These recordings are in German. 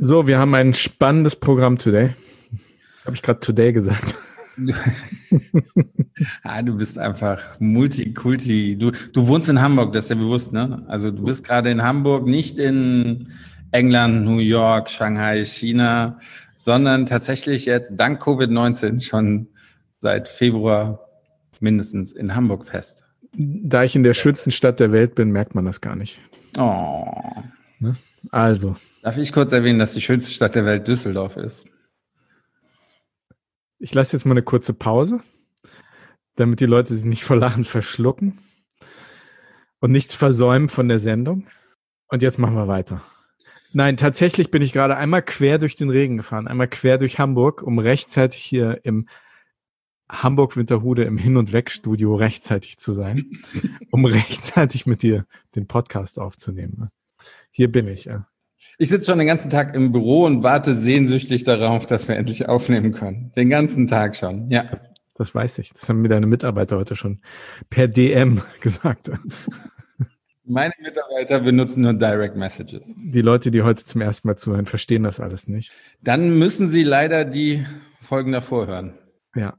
So, wir haben ein spannendes Programm today. Habe ich gerade today gesagt. ah, du bist einfach Multikulti. Du, du wohnst in Hamburg, das ist ja bewusst, ne? Also du bist gerade in Hamburg, nicht in England, New York, Shanghai, China, sondern tatsächlich jetzt dank Covid-19 schon seit Februar mindestens in Hamburg fest. Da ich in der schönsten Stadt der Welt bin, merkt man das gar nicht. Oh. Ne? Also. Darf ich kurz erwähnen, dass die schönste Stadt der Welt Düsseldorf ist? Ich lasse jetzt mal eine kurze Pause, damit die Leute sich nicht vor Lachen verschlucken und nichts versäumen von der Sendung. Und jetzt machen wir weiter. Nein, tatsächlich bin ich gerade einmal quer durch den Regen gefahren, einmal quer durch Hamburg, um rechtzeitig hier im Hamburg-Winterhude im Hin- und Weg-Studio rechtzeitig zu sein, um rechtzeitig mit dir den Podcast aufzunehmen. Hier bin ich. Ja. Ich sitze schon den ganzen Tag im Büro und warte sehnsüchtig darauf, dass wir endlich aufnehmen können. Den ganzen Tag schon, ja. Das, das weiß ich. Das haben mir deine Mitarbeiter heute schon per DM gesagt. Meine Mitarbeiter benutzen nur Direct Messages. Die Leute, die heute zum ersten Mal zuhören, verstehen das alles nicht. Dann müssen sie leider die Folgen davor hören. Ja,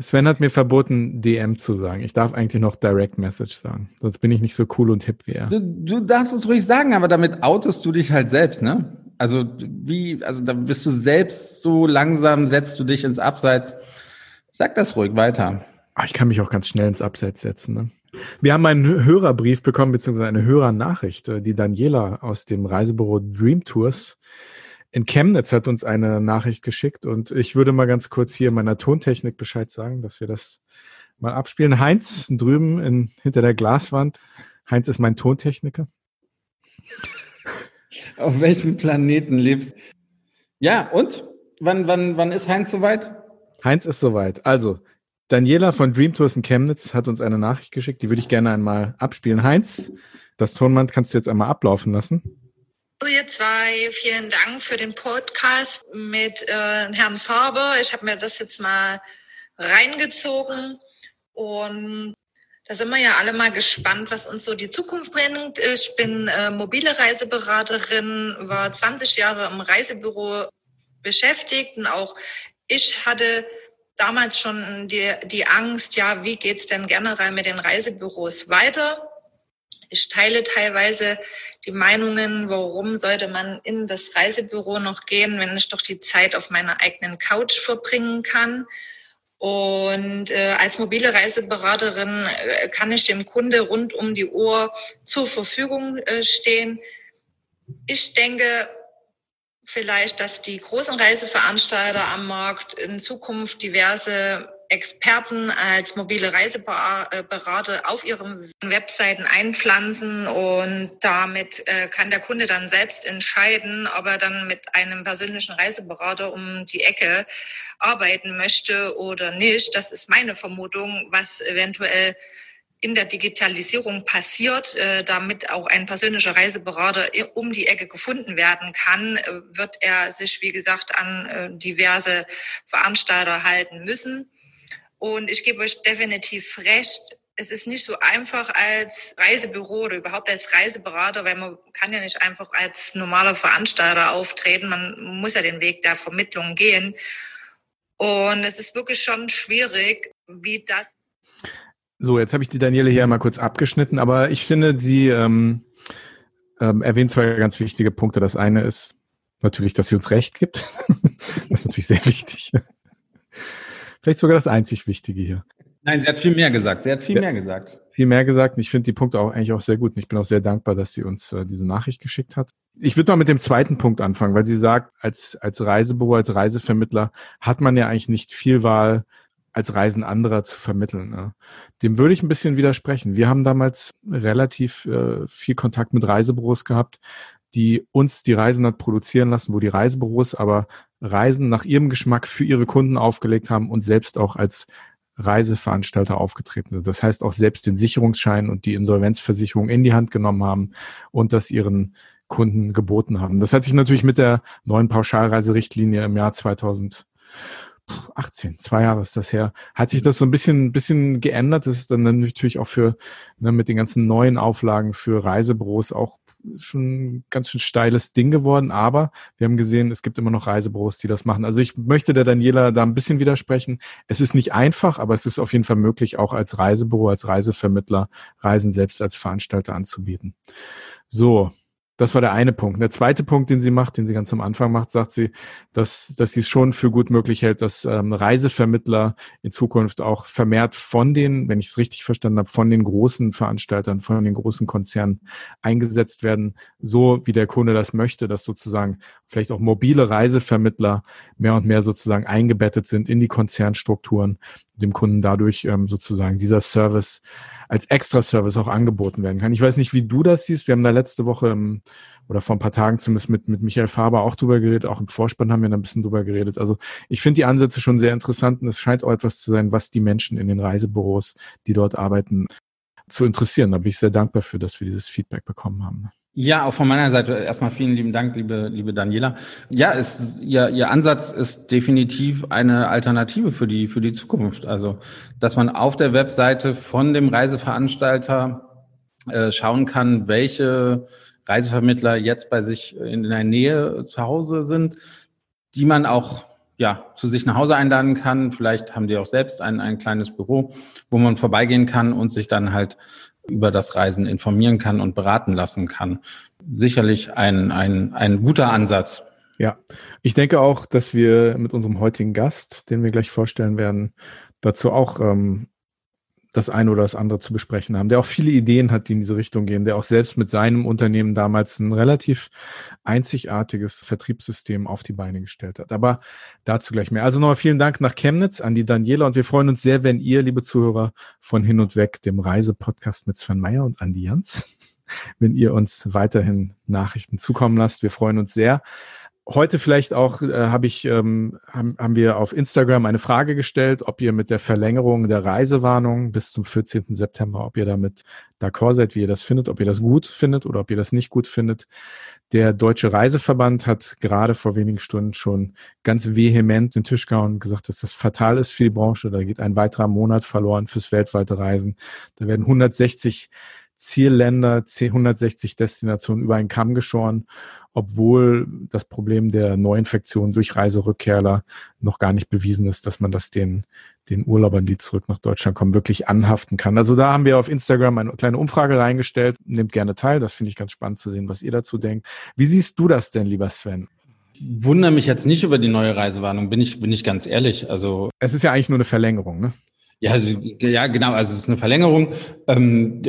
Sven hat mir verboten, DM zu sagen. Ich darf eigentlich noch Direct Message sagen. Sonst bin ich nicht so cool und hip wie er. Du, du darfst es ruhig sagen, aber damit outest du dich halt selbst, ne? Also wie, also da bist du selbst so langsam, setzt du dich ins Abseits. Sag das ruhig weiter. Ach, ich kann mich auch ganz schnell ins Abseits setzen. Ne? Wir haben einen Hörerbrief bekommen, beziehungsweise eine Hörernachricht, äh, die Daniela aus dem Reisebüro Dream Tours in Chemnitz hat uns eine Nachricht geschickt und ich würde mal ganz kurz hier meiner Tontechnik Bescheid sagen, dass wir das mal abspielen. Heinz drüben in, hinter der Glaswand. Heinz ist mein Tontechniker. Auf welchem Planeten lebst du? Ja, und? Wann, wann, wann ist Heinz soweit? Heinz ist soweit. Also, Daniela von Dream Tours in Chemnitz hat uns eine Nachricht geschickt, die würde ich gerne einmal abspielen. Heinz, das Tonband kannst du jetzt einmal ablaufen lassen. Hallo ihr zwei, vielen Dank für den Podcast mit äh, Herrn Faber. Ich habe mir das jetzt mal reingezogen und da sind wir ja alle mal gespannt, was uns so die Zukunft bringt. Ich bin äh, mobile Reiseberaterin, war 20 Jahre im Reisebüro beschäftigt und auch ich hatte damals schon die, die Angst, ja, wie geht's denn generell mit den Reisebüros weiter? Ich teile teilweise die Meinungen, warum sollte man in das Reisebüro noch gehen, wenn ich doch die Zeit auf meiner eigenen Couch verbringen kann. Und äh, als mobile Reiseberaterin äh, kann ich dem Kunde rund um die Uhr zur Verfügung äh, stehen. Ich denke vielleicht, dass die großen Reiseveranstalter am Markt in Zukunft diverse Experten als mobile Reiseberater auf ihren Webseiten einpflanzen und damit äh, kann der Kunde dann selbst entscheiden, ob er dann mit einem persönlichen Reiseberater um die Ecke arbeiten möchte oder nicht. Das ist meine Vermutung, was eventuell in der Digitalisierung passiert, äh, damit auch ein persönlicher Reiseberater um die Ecke gefunden werden kann, äh, wird er sich, wie gesagt, an diverse Veranstalter halten müssen. Und ich gebe euch definitiv recht, es ist nicht so einfach als Reisebüro oder überhaupt als Reiseberater, weil man kann ja nicht einfach als normaler Veranstalter auftreten. Man muss ja den Weg der Vermittlung gehen. Und es ist wirklich schon schwierig, wie das. So, jetzt habe ich die Daniele hier einmal kurz abgeschnitten, aber ich finde, sie ähm, ähm, erwähnt zwei ganz wichtige Punkte. Das eine ist natürlich, dass sie uns Recht gibt. das ist natürlich sehr wichtig. Vielleicht sogar das einzig Wichtige hier. Nein, sie hat viel mehr gesagt. Sie hat viel ja, mehr gesagt. Viel mehr gesagt. Und ich finde die Punkte auch eigentlich auch sehr gut. Und ich bin auch sehr dankbar, dass sie uns äh, diese Nachricht geschickt hat. Ich würde mal mit dem zweiten Punkt anfangen, weil sie sagt, als, als Reisebüro, als Reisevermittler hat man ja eigentlich nicht viel Wahl, als Reisen anderer zu vermitteln. Ne? Dem würde ich ein bisschen widersprechen. Wir haben damals relativ äh, viel Kontakt mit Reisebüros gehabt, die uns die Reisen hat produzieren lassen, wo die Reisebüros aber Reisen nach ihrem Geschmack für ihre Kunden aufgelegt haben und selbst auch als Reiseveranstalter aufgetreten sind. Das heißt auch selbst den Sicherungsschein und die Insolvenzversicherung in die Hand genommen haben und das ihren Kunden geboten haben. Das hat sich natürlich mit der neuen Pauschalreiserichtlinie im Jahr 2018, zwei Jahre ist das her, hat sich das so ein bisschen, bisschen geändert. Das ist dann natürlich auch für, ne, mit den ganzen neuen Auflagen für Reisebüros auch schon ein ganz schön steiles Ding geworden, aber wir haben gesehen, es gibt immer noch Reisebüros, die das machen. Also ich möchte der Daniela da ein bisschen widersprechen. Es ist nicht einfach, aber es ist auf jeden Fall möglich, auch als Reisebüro, als Reisevermittler Reisen selbst als Veranstalter anzubieten. So, das war der eine Punkt. Der zweite Punkt, den sie macht, den sie ganz am Anfang macht, sagt sie, dass, dass sie es schon für gut möglich hält, dass ähm, Reisevermittler in Zukunft auch vermehrt von den, wenn ich es richtig verstanden habe, von den großen Veranstaltern, von den großen Konzernen eingesetzt werden, so wie der Kunde das möchte, dass sozusagen vielleicht auch mobile Reisevermittler mehr und mehr sozusagen eingebettet sind in die Konzernstrukturen, dem Kunden dadurch ähm, sozusagen dieser Service als Extra-Service auch angeboten werden kann. Ich weiß nicht, wie du das siehst. Wir haben da letzte Woche im, oder vor ein paar Tagen zumindest mit, mit Michael Faber auch drüber geredet. Auch im Vorspann haben wir da ein bisschen drüber geredet. Also ich finde die Ansätze schon sehr interessant und es scheint auch etwas zu sein, was die Menschen in den Reisebüros, die dort arbeiten, zu interessieren. Da bin ich sehr dankbar für, dass wir dieses Feedback bekommen haben. Ja, auch von meiner Seite erstmal vielen lieben Dank, liebe, liebe Daniela. Ja, es, ihr, ihr Ansatz ist definitiv eine Alternative für die, für die Zukunft. Also, dass man auf der Webseite von dem Reiseveranstalter äh, schauen kann, welche Reisevermittler jetzt bei sich in der Nähe zu Hause sind, die man auch ja, zu sich nach Hause einladen kann. Vielleicht haben die auch selbst ein, ein kleines Büro, wo man vorbeigehen kann und sich dann halt über das Reisen informieren kann und beraten lassen kann. Sicherlich ein, ein, ein guter Ansatz. Ja, ich denke auch, dass wir mit unserem heutigen Gast, den wir gleich vorstellen werden, dazu auch ähm, das eine oder das andere zu besprechen haben, der auch viele Ideen hat, die in diese Richtung gehen, der auch selbst mit seinem Unternehmen damals ein relativ einzigartiges Vertriebssystem auf die Beine gestellt hat. Aber dazu gleich mehr. Also nochmal vielen Dank nach Chemnitz an die Daniela und wir freuen uns sehr, wenn ihr, liebe Zuhörer von Hin und Weg, dem Reisepodcast mit Sven Meyer und Andi Jans, wenn ihr uns weiterhin Nachrichten zukommen lasst. Wir freuen uns sehr heute vielleicht auch äh, habe ich ähm, haben, haben wir auf Instagram eine Frage gestellt, ob ihr mit der Verlängerung der Reisewarnung bis zum 14. September, ob ihr damit d'accord seid, wie ihr das findet, ob ihr das gut findet oder ob ihr das nicht gut findet. Der Deutsche Reiseverband hat gerade vor wenigen Stunden schon ganz vehement den Tisch gehauen und gesagt, dass das fatal ist für die Branche. Da geht ein weiterer Monat verloren fürs weltweite Reisen. Da werden 160 Zielländer, 160 Destinationen über einen Kamm geschoren obwohl das Problem der Neuinfektion durch Reiserückkehrer noch gar nicht bewiesen ist, dass man das den, den Urlaubern, die zurück nach Deutschland kommen, wirklich anhaften kann. Also da haben wir auf Instagram eine kleine Umfrage reingestellt. Nehmt gerne teil. Das finde ich ganz spannend zu sehen, was ihr dazu denkt. Wie siehst du das denn, lieber Sven? Wundere mich jetzt nicht über die neue Reisewarnung, bin ich, bin ich ganz ehrlich. Also. Es ist ja eigentlich nur eine Verlängerung, ne? Ja, also, ja, genau. Also es ist eine Verlängerung. Ähm,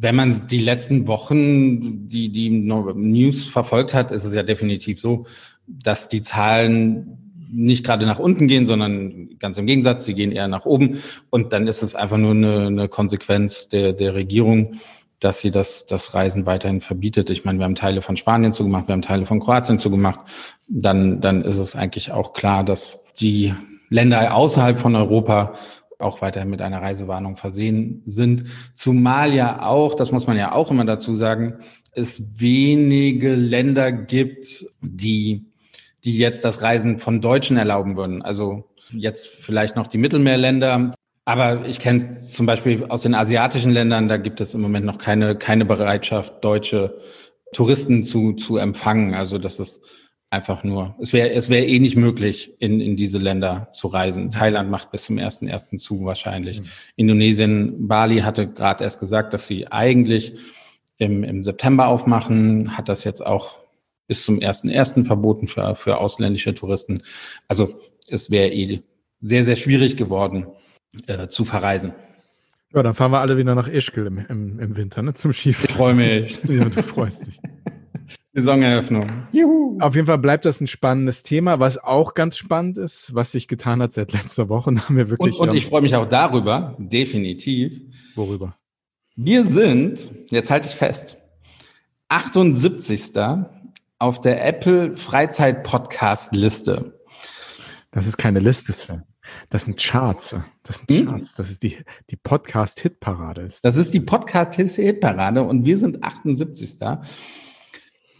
wenn man die letzten Wochen, die, die News verfolgt hat, ist es ja definitiv so, dass die Zahlen nicht gerade nach unten gehen, sondern ganz im Gegensatz, sie gehen eher nach oben. Und dann ist es einfach nur eine, eine Konsequenz der, der Regierung, dass sie das, das Reisen weiterhin verbietet. Ich meine, wir haben Teile von Spanien zugemacht, wir haben Teile von Kroatien zugemacht. Dann, dann ist es eigentlich auch klar, dass die Länder außerhalb von Europa auch weiterhin mit einer Reisewarnung versehen sind. Zumal ja auch, das muss man ja auch immer dazu sagen, es wenige Länder gibt, die, die jetzt das Reisen von Deutschen erlauben würden. Also jetzt vielleicht noch die Mittelmeerländer. Aber ich kenne zum Beispiel aus den asiatischen Ländern, da gibt es im Moment noch keine, keine Bereitschaft, deutsche Touristen zu, zu empfangen. Also das ist einfach nur, es wäre es wäre eh nicht möglich, in, in diese Länder zu reisen. Mhm. Thailand macht bis zum ersten ersten zu wahrscheinlich. Mhm. Indonesien, Bali hatte gerade erst gesagt, dass sie eigentlich im, im September aufmachen, hat das jetzt auch bis zum ersten ersten verboten für, für ausländische Touristen. Also es wäre eh sehr, sehr schwierig geworden, äh, zu verreisen. Ja, dann fahren wir alle wieder nach Ischgl im, im, im Winter, ne, zum Skifahren. Ich freue mich. ja, du freust dich. Saisoneröffnung. Juhu. Auf jeden Fall bleibt das ein spannendes Thema, was auch ganz spannend ist, was sich getan hat seit letzter Woche. Haben wir wirklich. Und, und ich freue mich auch darüber, definitiv. Worüber? Wir sind, jetzt halte ich fest, 78. auf der Apple Freizeit Podcast Liste. Das ist keine Liste, Sven. Das sind Charts. Das sind hm? Charts. Das ist die, die Podcast-Hitparade. Das ist die Podcast-Hitparade und wir sind 78.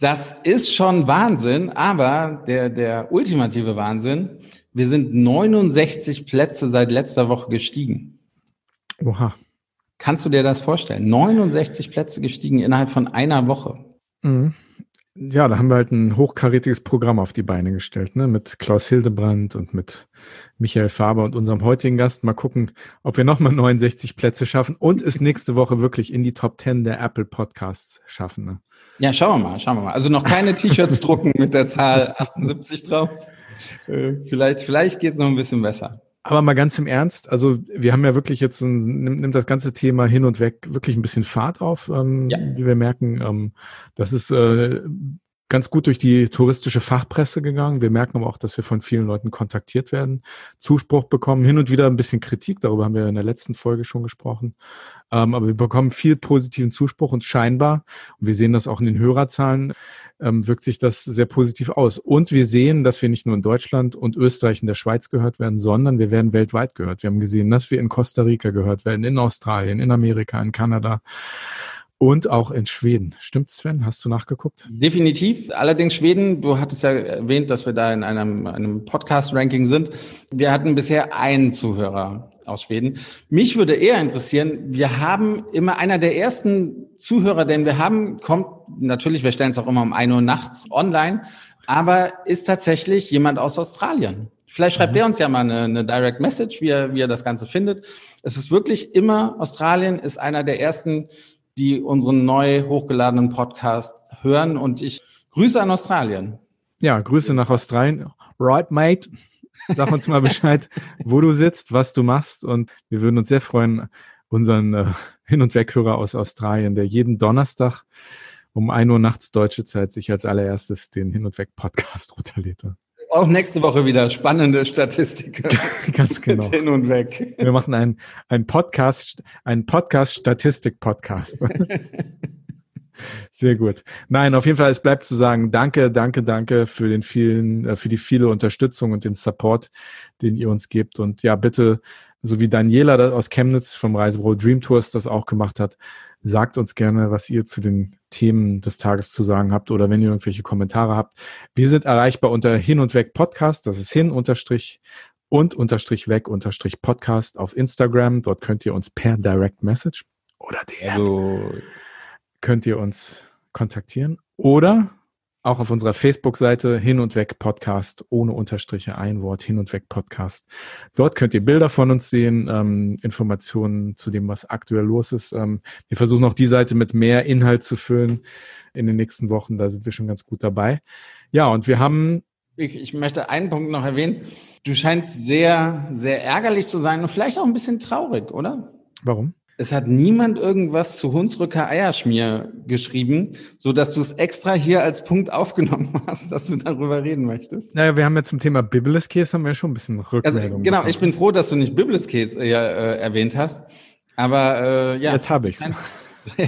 Das ist schon Wahnsinn, aber der, der ultimative Wahnsinn, wir sind 69 Plätze seit letzter Woche gestiegen. Oha. Kannst du dir das vorstellen? 69 Plätze gestiegen innerhalb von einer Woche. Mhm. Ja, da haben wir halt ein hochkarätiges Programm auf die Beine gestellt, ne? Mit Klaus Hildebrand und mit Michael Faber und unserem heutigen Gast. Mal gucken, ob wir nochmal 69 Plätze schaffen und es nächste Woche wirklich in die Top 10 der Apple Podcasts schaffen. Ne? Ja, schauen wir mal, schauen wir mal. Also noch keine T-Shirts drucken mit der Zahl 78 drauf. Äh, vielleicht, vielleicht geht es noch ein bisschen besser. Aber mal ganz im Ernst, also wir haben ja wirklich jetzt, ein, nimmt, das ganze Thema hin und weg wirklich ein bisschen Fahrt auf, ähm, ja. wie wir merken. Ähm, das ist äh, ganz gut durch die touristische Fachpresse gegangen. Wir merken aber auch, dass wir von vielen Leuten kontaktiert werden, Zuspruch bekommen, hin und wieder ein bisschen Kritik, darüber haben wir in der letzten Folge schon gesprochen. Ähm, aber wir bekommen viel positiven Zuspruch und scheinbar, und wir sehen das auch in den Hörerzahlen, ähm, wirkt sich das sehr positiv aus. Und wir sehen, dass wir nicht nur in Deutschland und Österreich und der Schweiz gehört werden, sondern wir werden weltweit gehört. Wir haben gesehen, dass wir in Costa Rica gehört werden, in Australien, in Amerika, in Kanada. Und auch in Schweden. Stimmt, Sven? Hast du nachgeguckt? Definitiv. Allerdings Schweden, du hattest ja erwähnt, dass wir da in einem, einem Podcast-Ranking sind. Wir hatten bisher einen Zuhörer aus Schweden. Mich würde eher interessieren, wir haben immer einer der ersten Zuhörer, den wir haben, kommt natürlich, wir stellen es auch immer um ein Uhr nachts online, aber ist tatsächlich jemand aus Australien. Vielleicht schreibt mhm. der uns ja mal eine, eine Direct Message, wie er, wie er das Ganze findet. Es ist wirklich immer, Australien ist einer der ersten die unseren neu hochgeladenen Podcast hören. Und ich grüße an Australien. Ja, Grüße nach Australien. Right, mate. Sag uns mal Bescheid, wo du sitzt, was du machst. Und wir würden uns sehr freuen, unseren äh, Hin- und Weghörer aus Australien, der jeden Donnerstag um ein Uhr nachts deutsche Zeit sich als allererstes den Hin- und Weg-Podcast runterlädt. Auch nächste Woche wieder spannende Statistiken. Ganz genau. Hin und weg. Wir machen einen, einen Podcast, einen Podcast-Statistik-Podcast. Sehr gut. Nein, auf jeden Fall, es bleibt zu sagen, danke, danke, danke für den vielen, äh, für die viele Unterstützung und den Support, den ihr uns gebt. Und ja, bitte, so wie Daniela aus Chemnitz vom Reisebüro Dream Tours das auch gemacht hat, Sagt uns gerne, was ihr zu den Themen des Tages zu sagen habt oder wenn ihr irgendwelche Kommentare habt. Wir sind erreichbar unter hin und weg Podcast. Das ist hin unterstrich und unterstrich weg unterstrich Podcast auf Instagram. Dort könnt ihr uns per Direct Message oder DM Gut. könnt ihr uns kontaktieren oder auch auf unserer Facebook-Seite Hin und Weg Podcast, ohne Unterstriche, ein Wort, Hin und Weg Podcast. Dort könnt ihr Bilder von uns sehen, ähm, Informationen zu dem, was aktuell los ist. Ähm, wir versuchen auch die Seite mit mehr Inhalt zu füllen in den nächsten Wochen. Da sind wir schon ganz gut dabei. Ja, und wir haben. Ich, ich möchte einen Punkt noch erwähnen. Du scheinst sehr, sehr ärgerlich zu sein und vielleicht auch ein bisschen traurig, oder? Warum? Es hat niemand irgendwas zu Hunsrücker Eierschmier geschrieben, so dass du es extra hier als Punkt aufgenommen hast, dass du darüber reden möchtest. Naja, wir haben ja zum Thema Biblis Case haben wir schon ein bisschen Rückmeldung. Also, genau, bekommen. ich bin froh, dass du nicht Biblis Case äh, äh, erwähnt hast. Aber äh, ja. Jetzt habe ich's. ja.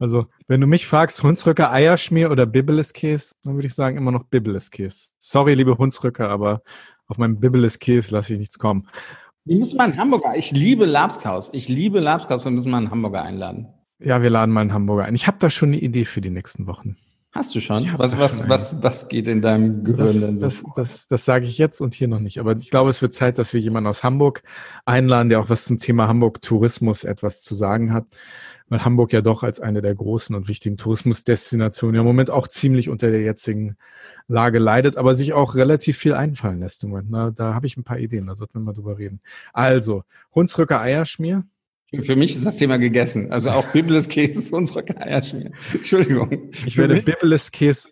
Also, wenn du mich fragst, Hunsrücker Eierschmier oder Biblis Case, dann würde ich sagen immer noch Biblis Case. Sorry, liebe Hunsrücker, aber auf meinem Biblis Case lasse ich nichts kommen. Wir müssen mal einen Hamburger. Ich liebe Labskaus. Ich liebe Labskaus. Wir müssen mal einen Hamburger einladen. Ja, wir laden mal einen Hamburger ein. Ich habe da schon eine Idee für die nächsten Wochen. Hast du schon? Was, was, was, was geht in deinem Gehirn das, denn so? Das, das, das sage ich jetzt und hier noch nicht. Aber ich glaube, es wird Zeit, dass wir jemanden aus Hamburg einladen, der auch was zum Thema Hamburg Tourismus etwas zu sagen hat weil Hamburg ja doch als eine der großen und wichtigen Tourismusdestinationen ja im Moment auch ziemlich unter der jetzigen Lage leidet, aber sich auch relativ viel einfallen lässt im Moment. Na, da habe ich ein paar Ideen, da sollten wir mal drüber reden. Also, Hunsrücker Eierschmier. Für mich ist das Thema gegessen. Also auch Biblis Käse, Hunsrücker Eierschmier. Entschuldigung. Ich werde Biblis Käse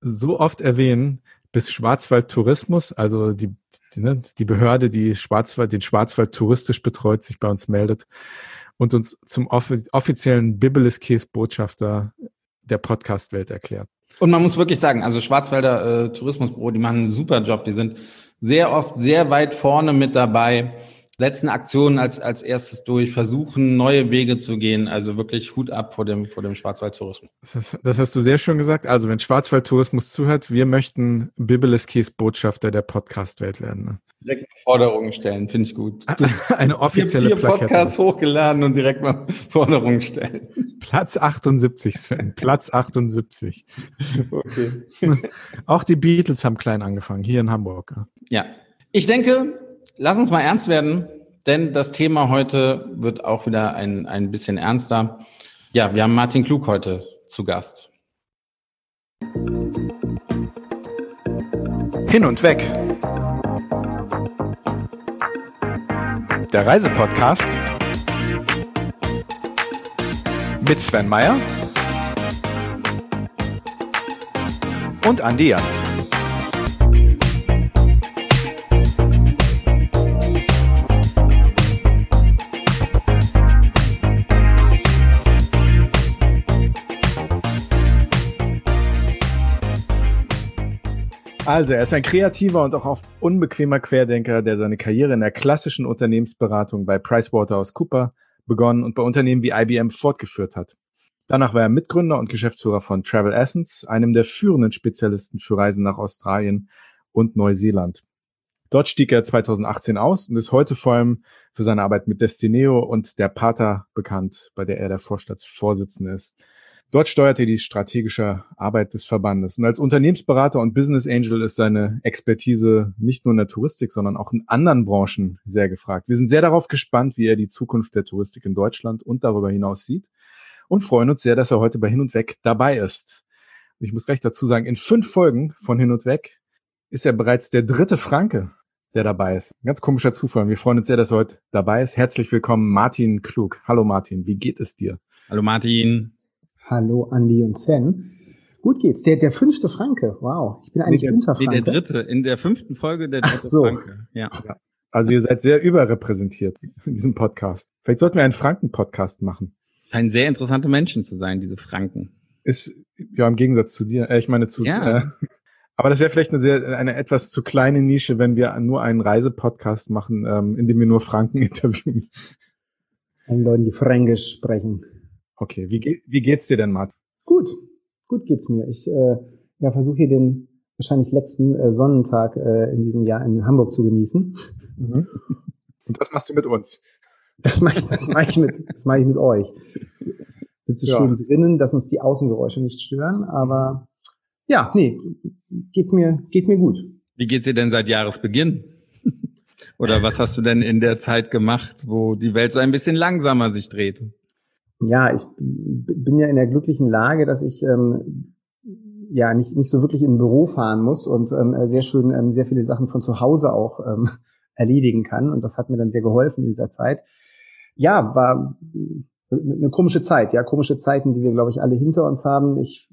so oft erwähnen, bis Schwarzwald Tourismus, also die, die, ne, die Behörde, die Schwarzwald, den Schwarzwald touristisch betreut, sich bei uns meldet und uns zum offiziellen Biblis Case Botschafter der Podcast-Welt erklärt. Und man muss wirklich sagen, also Schwarzwälder äh, Tourismusbüro, die machen einen super Job. Die sind sehr oft sehr weit vorne mit dabei setzen Aktionen als, als erstes durch, versuchen neue Wege zu gehen. Also wirklich Hut ab vor dem, vor dem Schwarzwaldtourismus. Das, das hast du sehr schön gesagt. Also wenn Schwarzwaldtourismus zuhört, wir möchten Bibeleskis Botschafter der Podcast-Welt werden. Ne? Direkt Forderungen stellen, finde ich gut. Eine offizielle ich Podcasts hochgeladen und direkt mal Forderungen stellen. Platz 78, Sven. Platz 78. Okay. Auch die Beatles haben klein angefangen, hier in Hamburg. Ja. Ich denke, lass uns mal ernst werden, denn das Thema heute wird auch wieder ein, ein bisschen ernster. Ja, wir haben Martin Klug heute zu Gast. Hin und weg. Der Reisepodcast mit Sven Meyer und Andi Jans. Also, er ist ein kreativer und auch oft unbequemer Querdenker, der seine Karriere in der klassischen Unternehmensberatung bei PricewaterhouseCooper begonnen und bei Unternehmen wie IBM fortgeführt hat. Danach war er Mitgründer und Geschäftsführer von Travel Essence, einem der führenden Spezialisten für Reisen nach Australien und Neuseeland. Dort stieg er 2018 aus und ist heute vor allem für seine Arbeit mit Destineo und der Pater bekannt, bei der er der Vorstandsvorsitzende ist. Dort steuert er die strategische Arbeit des Verbandes. Und als Unternehmensberater und Business Angel ist seine Expertise nicht nur in der Touristik, sondern auch in anderen Branchen sehr gefragt. Wir sind sehr darauf gespannt, wie er die Zukunft der Touristik in Deutschland und darüber hinaus sieht und freuen uns sehr, dass er heute bei Hin und Weg dabei ist. ich muss gleich dazu sagen, in fünf Folgen von Hin und Weg ist er bereits der dritte Franke, der dabei ist. Ein ganz komischer Zufall. Wir freuen uns sehr, dass er heute dabei ist. Herzlich willkommen, Martin Klug. Hallo Martin, wie geht es dir? Hallo Martin. Hallo Andi und Sven. Gut geht's. Der, der fünfte Franke. Wow. Ich bin eigentlich nee, unter Franke. Nee, der dritte. In der fünften Folge der dritte Ach so. Franke. Ja. ja. Also ihr seid sehr überrepräsentiert in diesem Podcast. Vielleicht sollten wir einen Franken-Podcast machen. Scheinen sehr interessante Menschen zu sein, diese Franken. Ist, ja, im Gegensatz zu dir. Äh, ich meine zu, ja. Äh, aber das wäre vielleicht eine sehr, eine etwas zu kleine Nische, wenn wir nur einen Reisepodcast machen, ähm, in dem wir nur Franken interviewen. Einen Leuten, die Fränkisch sprechen. Okay, wie, wie geht's dir denn, Martin? Gut, gut geht's mir. Ich äh, ja, versuche hier den wahrscheinlich letzten äh, Sonnentag äh, in diesem Jahr in Hamburg zu genießen. Mhm. Und das machst du mit uns? Das mache ich, das mach ich mit, das mache ich mit euch. Sitze ja. schön drinnen, dass uns die Außengeräusche nicht stören, aber ja, nee, geht mir, geht mir gut. Wie geht's dir denn seit Jahresbeginn? Oder was hast du denn in der Zeit gemacht, wo die Welt so ein bisschen langsamer sich dreht? Ja, ich bin ja in der glücklichen Lage, dass ich ähm, ja nicht nicht so wirklich in ein Büro fahren muss und ähm, sehr schön ähm, sehr viele Sachen von zu Hause auch ähm, erledigen kann und das hat mir dann sehr geholfen in dieser Zeit. Ja, war eine komische Zeit, ja, komische Zeiten, die wir glaube ich alle hinter uns haben. Ich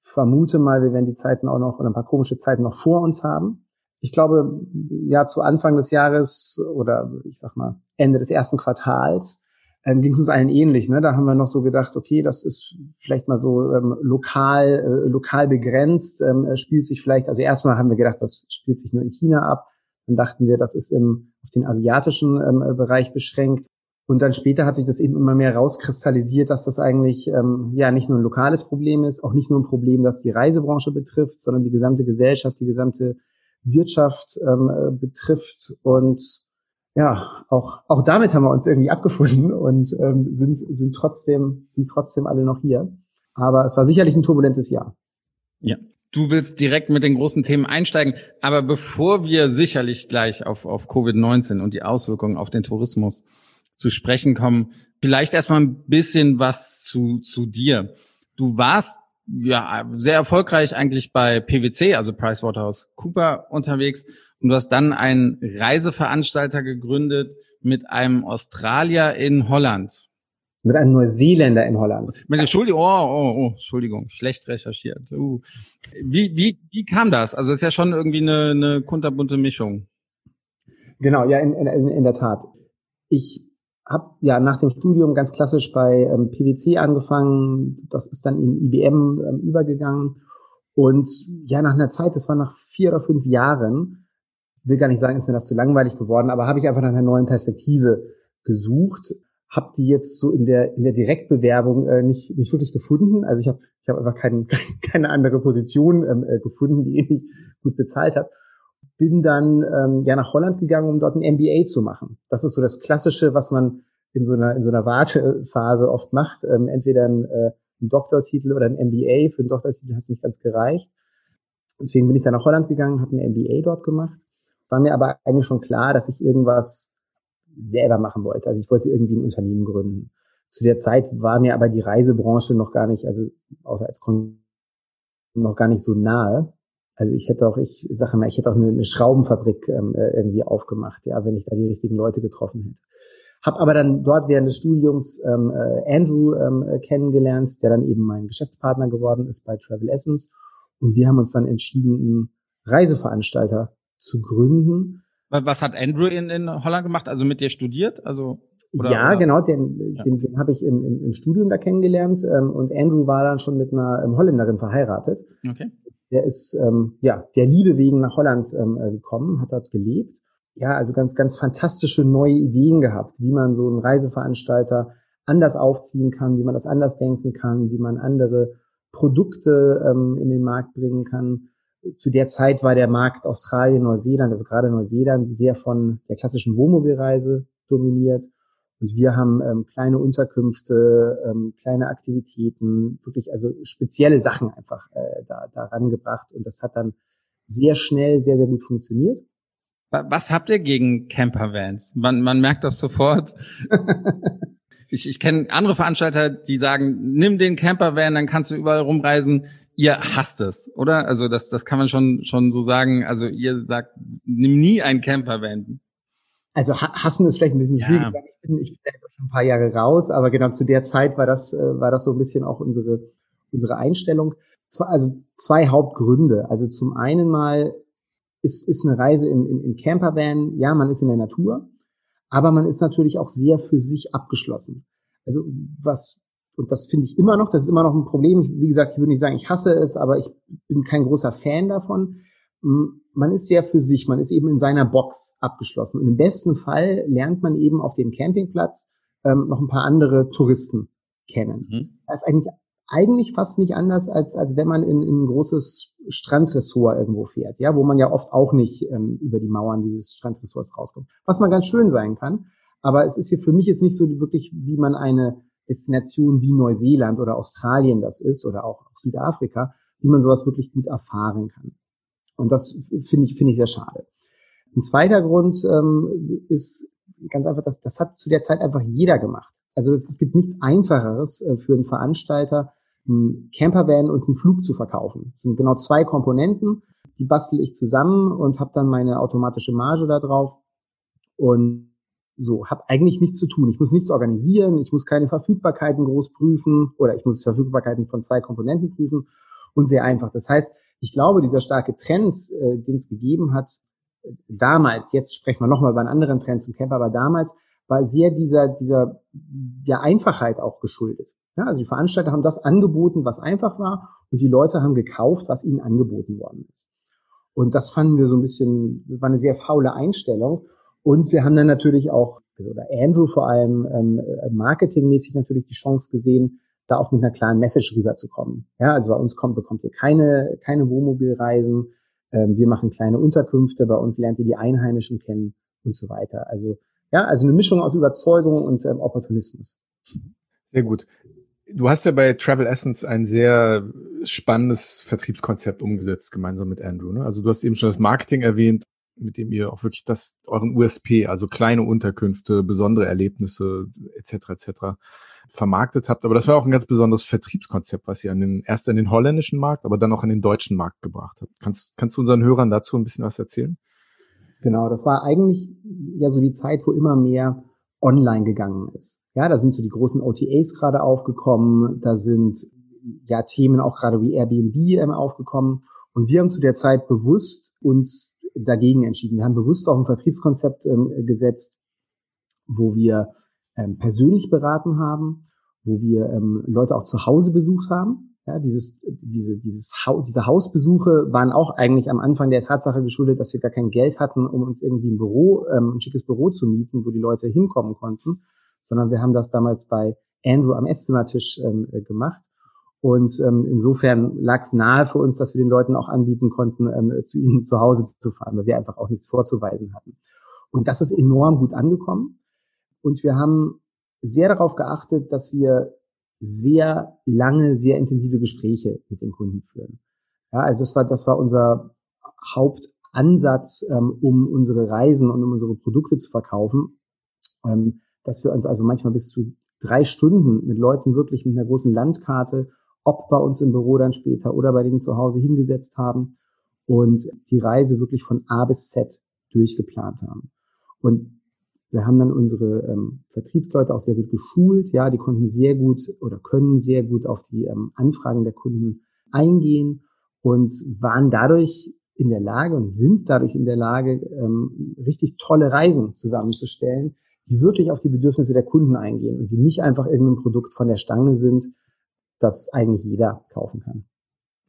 vermute mal, wir werden die Zeiten auch noch oder ein paar komische Zeiten noch vor uns haben. Ich glaube, ja, zu Anfang des Jahres oder ich sag mal Ende des ersten Quartals ähm, ging es uns allen ähnlich. Ne? Da haben wir noch so gedacht, okay, das ist vielleicht mal so ähm, lokal, äh, lokal begrenzt, ähm, äh, spielt sich vielleicht, also erstmal haben wir gedacht, das spielt sich nur in China ab. Dann dachten wir, das ist im, auf den asiatischen ähm, äh, Bereich beschränkt. Und dann später hat sich das eben immer mehr rauskristallisiert, dass das eigentlich ähm, ja nicht nur ein lokales Problem ist, auch nicht nur ein Problem, das die Reisebranche betrifft, sondern die gesamte Gesellschaft, die gesamte Wirtschaft ähm, äh, betrifft. Und ja, auch, auch damit haben wir uns irgendwie abgefunden und ähm, sind, sind, trotzdem, sind trotzdem alle noch hier. Aber es war sicherlich ein turbulentes Jahr. Ja. Du willst direkt mit den großen Themen einsteigen. Aber bevor wir sicherlich gleich auf, auf Covid-19 und die Auswirkungen auf den Tourismus zu sprechen kommen, vielleicht erstmal ein bisschen was zu, zu dir. Du warst ja sehr erfolgreich eigentlich bei PwC, also PricewaterhouseCooper unterwegs und du hast dann einen Reiseveranstalter gegründet mit einem Australier in Holland. Mit einem Neuseeländer in Holland. Mit Entschuldigung, oh, oh, oh, Entschuldigung, schlecht recherchiert. Uh. Wie, wie, wie kam das? Also es ist ja schon irgendwie eine, eine kunterbunte Mischung. Genau, ja, in, in, in der Tat. Ich habe ja nach dem Studium ganz klassisch bei ähm, PwC angefangen. Das ist dann in IBM ähm, übergegangen. Und ja, nach einer Zeit, das war nach vier oder fünf Jahren, will gar nicht sagen, ist mir das zu langweilig geworden, aber habe ich einfach nach einer neuen Perspektive gesucht, habe die jetzt so in der in der Direktbewerbung äh, nicht nicht wirklich gefunden. Also ich habe ich habe einfach kein, keine andere Position ähm, äh, gefunden, die ähnlich gut bezahlt hat. Bin dann ähm, ja nach Holland gegangen, um dort ein MBA zu machen. Das ist so das Klassische, was man in so einer in so einer Wartephase oft macht. Ähm, entweder ein, äh, ein Doktortitel oder ein MBA. Für einen Doktortitel hat es nicht ganz gereicht. Deswegen bin ich dann nach Holland gegangen, habe ein MBA dort gemacht war mir aber eigentlich schon klar, dass ich irgendwas selber machen wollte. Also ich wollte irgendwie ein Unternehmen gründen. Zu der Zeit war mir aber die Reisebranche noch gar nicht, also außer als Kon noch gar nicht so nahe. Also ich hätte auch, ich sage mal, ich hätte auch eine, eine Schraubenfabrik ähm, äh, irgendwie aufgemacht, ja, wenn ich da die richtigen Leute getroffen hätte. Hab aber dann dort während des Studiums ähm, äh, Andrew ähm, äh, kennengelernt, der dann eben mein Geschäftspartner geworden ist bei Travel Essence. Und wir haben uns dann entschieden, einen Reiseveranstalter zu gründen. Was hat Andrew in, in Holland gemacht? Also mit dir studiert? Also oder, ja, oder? genau, den, ja. den, den habe ich im, im, im Studium da kennengelernt ähm, und Andrew war dann schon mit einer ähm, Holländerin verheiratet. Okay. Der ist ähm, ja der Liebe wegen nach Holland ähm, äh, gekommen, hat dort gelebt. Ja, also ganz, ganz fantastische neue Ideen gehabt, wie man so einen Reiseveranstalter anders aufziehen kann, wie man das anders denken kann, wie man andere Produkte ähm, in den Markt bringen kann. Zu der Zeit war der Markt Australien, Neuseeland, also gerade Neuseeland, sehr von der klassischen Wohnmobilreise dominiert. Und wir haben ähm, kleine Unterkünfte, ähm, kleine Aktivitäten, wirklich also spezielle Sachen einfach äh, da, da rangebracht. Und das hat dann sehr schnell, sehr, sehr gut funktioniert. Was habt ihr gegen Campervans? Man, man merkt das sofort. ich ich kenne andere Veranstalter, die sagen, nimm den Campervan, dann kannst du überall rumreisen. Ihr hasst es, oder? Also das, das kann man schon, schon so sagen. Also ihr sagt, nimm nie einen Campervan also hassen ist vielleicht ein bisschen ja. viel. Ich bin, ich bin jetzt auch schon ein paar Jahre raus, aber genau zu der Zeit war das, äh, war das so ein bisschen auch unsere, unsere Einstellung. Also zwei Hauptgründe. Also zum einen mal ist, ist eine Reise im, im, im Campervan, ja, man ist in der Natur, aber man ist natürlich auch sehr für sich abgeschlossen. Also was, und das finde ich immer noch, das ist immer noch ein Problem. Wie gesagt, ich würde nicht sagen, ich hasse es, aber ich bin kein großer Fan davon man ist sehr für sich, man ist eben in seiner Box abgeschlossen. Und im besten Fall lernt man eben auf dem Campingplatz ähm, noch ein paar andere Touristen kennen. Mhm. Das ist eigentlich, eigentlich fast nicht anders, als, als wenn man in, in ein großes Strandressort irgendwo fährt, ja, wo man ja oft auch nicht ähm, über die Mauern dieses Strandressorts rauskommt. Was mal ganz schön sein kann. Aber es ist hier für mich jetzt nicht so wirklich, wie man eine Destination wie Neuseeland oder Australien das ist oder auch Südafrika, wie man sowas wirklich gut erfahren kann. Und das finde ich, finde ich sehr schade. Ein zweiter Grund ähm, ist ganz einfach, das, das hat zu der Zeit einfach jeder gemacht. Also es, es gibt nichts Einfacheres äh, für einen Veranstalter, einen Campervan und einen Flug zu verkaufen. Das sind genau zwei Komponenten, die bastel ich zusammen und habe dann meine automatische Marge da drauf und so, habe eigentlich nichts zu tun. Ich muss nichts organisieren, ich muss keine Verfügbarkeiten groß prüfen oder ich muss Verfügbarkeiten von zwei Komponenten prüfen und sehr einfach. Das heißt, ich glaube, dieser starke Trend, äh, den es gegeben hat, äh, damals, jetzt sprechen wir nochmal über einen anderen Trend zum Camper, aber damals war sehr dieser, dieser ja, Einfachheit auch geschuldet. Ja, also die Veranstalter haben das angeboten, was einfach war, und die Leute haben gekauft, was ihnen angeboten worden ist. Und das fanden wir so ein bisschen, war eine sehr faule Einstellung. Und wir haben dann natürlich auch, also, oder Andrew vor allem, ähm, äh, marketingmäßig natürlich die Chance gesehen, da auch mit einer klaren Message rüberzukommen. Ja, also bei uns kommt, bekommt ihr keine, keine Wohnmobilreisen. Ähm, wir machen kleine Unterkünfte. Bei uns lernt ihr die Einheimischen kennen und so weiter. Also, ja, also eine Mischung aus Überzeugung und ähm, Opportunismus. Sehr gut. Du hast ja bei Travel Essence ein sehr spannendes Vertriebskonzept umgesetzt, gemeinsam mit Andrew. Ne? Also du hast eben schon das Marketing erwähnt, mit dem ihr auch wirklich das euren USP, also kleine Unterkünfte, besondere Erlebnisse etc. etc vermarktet habt. Aber das war auch ein ganz besonderes Vertriebskonzept, was ihr an den, erst an den holländischen Markt, aber dann auch an den deutschen Markt gebracht habt. Kannst, kannst du unseren Hörern dazu ein bisschen was erzählen? Genau, das war eigentlich ja so die Zeit, wo immer mehr online gegangen ist. Ja, da sind so die großen OTAs gerade aufgekommen, da sind ja Themen auch gerade wie Airbnb ähm, aufgekommen. Und wir haben zu der Zeit bewusst uns dagegen entschieden. Wir haben bewusst auch ein Vertriebskonzept ähm, gesetzt, wo wir ähm, persönlich beraten haben, wo wir ähm, Leute auch zu Hause besucht haben. Ja, dieses, diese, dieses ha diese Hausbesuche waren auch eigentlich am Anfang der Tatsache geschuldet, dass wir gar kein Geld hatten, um uns irgendwie ein Büro, ähm, ein schickes Büro zu mieten, wo die Leute hinkommen konnten, sondern wir haben das damals bei Andrew am Esszimmertisch ähm, äh, gemacht. Und ähm, insofern lag es nahe für uns, dass wir den Leuten auch anbieten konnten, ähm, zu ihnen zu Hause zu fahren, weil wir einfach auch nichts vorzuweisen hatten. Und das ist enorm gut angekommen. Und wir haben sehr darauf geachtet, dass wir sehr lange, sehr intensive Gespräche mit den Kunden führen. Ja, also das war, das war unser Hauptansatz, ähm, um unsere Reisen und um unsere Produkte zu verkaufen, ähm, dass wir uns also manchmal bis zu drei Stunden mit Leuten wirklich mit einer großen Landkarte, ob bei uns im Büro dann später oder bei denen zu Hause hingesetzt haben und die Reise wirklich von A bis Z durchgeplant haben. Und wir haben dann unsere ähm, Vertriebsleute auch sehr gut geschult. Ja, die konnten sehr gut oder können sehr gut auf die ähm, Anfragen der Kunden eingehen und waren dadurch in der Lage und sind dadurch in der Lage, ähm, richtig tolle Reisen zusammenzustellen, die wirklich auf die Bedürfnisse der Kunden eingehen und die nicht einfach irgendein Produkt von der Stange sind, das eigentlich jeder kaufen kann.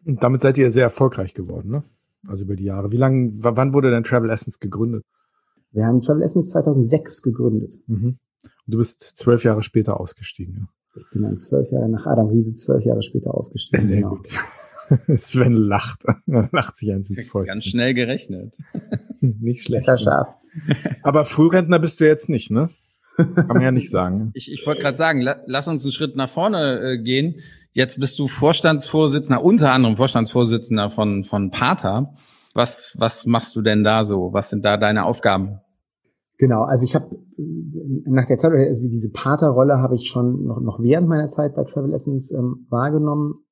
Und damit seid ihr sehr erfolgreich geworden, ne? Also über die Jahre. Wie lange, wann wurde denn Travel Essence gegründet? Wir haben Travel Essence 2006 gegründet. Mhm. Und du bist zwölf Jahre später ausgestiegen, ja? Ich bin dann zwölf Jahre nach Adam Riese zwölf Jahre später ausgestiegen. Sehr genau. gut. Sven lacht. lacht sich eins ins Fäustchen. Ganz schnell gerechnet. nicht schlecht. Sehr scharf. Aber Frührentner bist du jetzt nicht, ne? Kann man ja nicht sagen. Ich, ich wollte gerade sagen, la, lass uns einen Schritt nach vorne äh, gehen. Jetzt bist du Vorstandsvorsitzender, unter anderem Vorstandsvorsitzender von, von Pater. Was, was machst du denn da so? Was sind da deine Aufgaben? Genau, also ich habe nach der Zeit, also diese Pater-Rolle habe ich schon noch, noch während meiner Zeit bei Travel Essence ähm, wahrgenommen.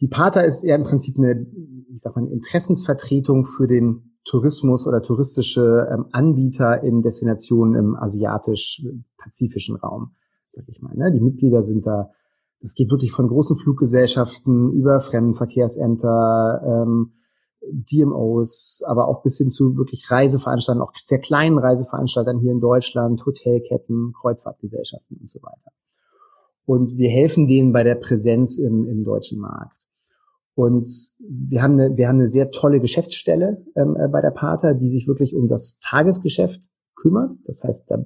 Die Pater ist eher im Prinzip eine, ich sag mal, eine Interessensvertretung für den Tourismus oder touristische ähm, Anbieter in Destinationen im asiatisch-pazifischen Raum, sag ich mal. Ne? Die Mitglieder sind da, das geht wirklich von großen Fluggesellschaften über Fremdenverkehrsämter, ähm, DMOs, aber auch bis hin zu wirklich Reiseveranstaltern, auch sehr kleinen Reiseveranstaltern hier in Deutschland, Hotelketten, Kreuzfahrtgesellschaften und so weiter. Und wir helfen denen bei der Präsenz im, im deutschen Markt. Und wir haben eine, wir haben eine sehr tolle Geschäftsstelle ähm, äh, bei der Pater, die sich wirklich um das Tagesgeschäft kümmert. Das heißt, da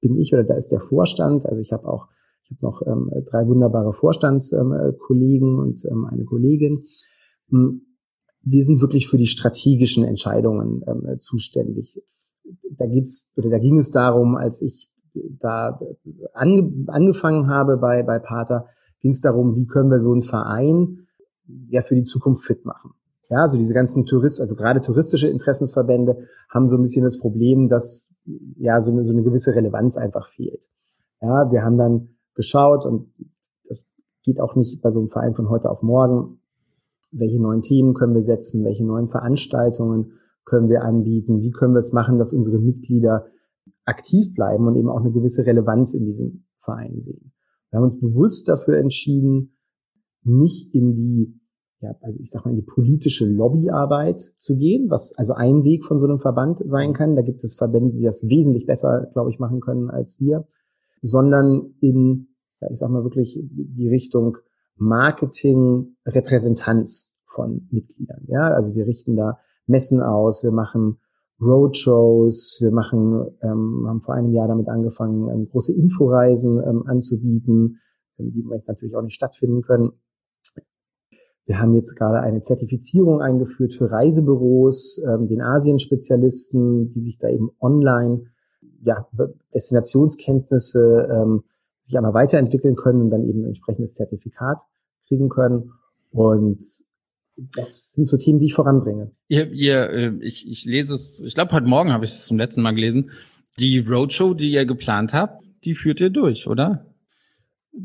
bin ich oder da ist der Vorstand. Also ich habe auch, ich habe noch ähm, drei wunderbare Vorstandskollegen ähm, und ähm, eine Kollegin. Wir sind wirklich für die strategischen Entscheidungen ähm, zuständig. Da geht's oder da ging es darum, als ich da ange, angefangen habe bei bei Pater, ging es darum, wie können wir so einen Verein ja für die Zukunft fit machen. Ja, also diese ganzen Tourist, also gerade touristische Interessensverbände haben so ein bisschen das Problem, dass ja so eine, so eine gewisse Relevanz einfach fehlt. Ja, wir haben dann geschaut und das geht auch nicht bei so einem Verein von heute auf morgen. Welche neuen Themen können wir setzen? Welche neuen Veranstaltungen können wir anbieten? Wie können wir es machen, dass unsere Mitglieder aktiv bleiben und eben auch eine gewisse Relevanz in diesem Verein sehen? Wir haben uns bewusst dafür entschieden, nicht in die, ja, also ich sag mal, in die politische Lobbyarbeit zu gehen, was also ein Weg von so einem Verband sein kann. Da gibt es Verbände, die das wesentlich besser, glaube ich, machen können als wir, sondern in, ja, ich sag mal wirklich die Richtung Marketing, Repräsentanz von Mitgliedern. Ja, also wir richten da Messen aus, wir machen Roadshows, wir machen, ähm, haben vor einem Jahr damit angefangen, ähm, große Inforeisen ähm, anzubieten, ähm, die natürlich auch nicht stattfinden können. Wir haben jetzt gerade eine Zertifizierung eingeführt für Reisebüros, ähm, den Asien-Spezialisten, die sich da eben online ja, Destinationskenntnisse ähm, sich einmal weiterentwickeln können und dann eben ein entsprechendes Zertifikat kriegen können. Und das sind so Themen, die ich voranbringe. Ihr, ihr, äh, ich, ich lese es, ich glaube, heute Morgen habe ich es zum letzten Mal gelesen. Die Roadshow, die ihr geplant habt, die führt ihr durch, oder?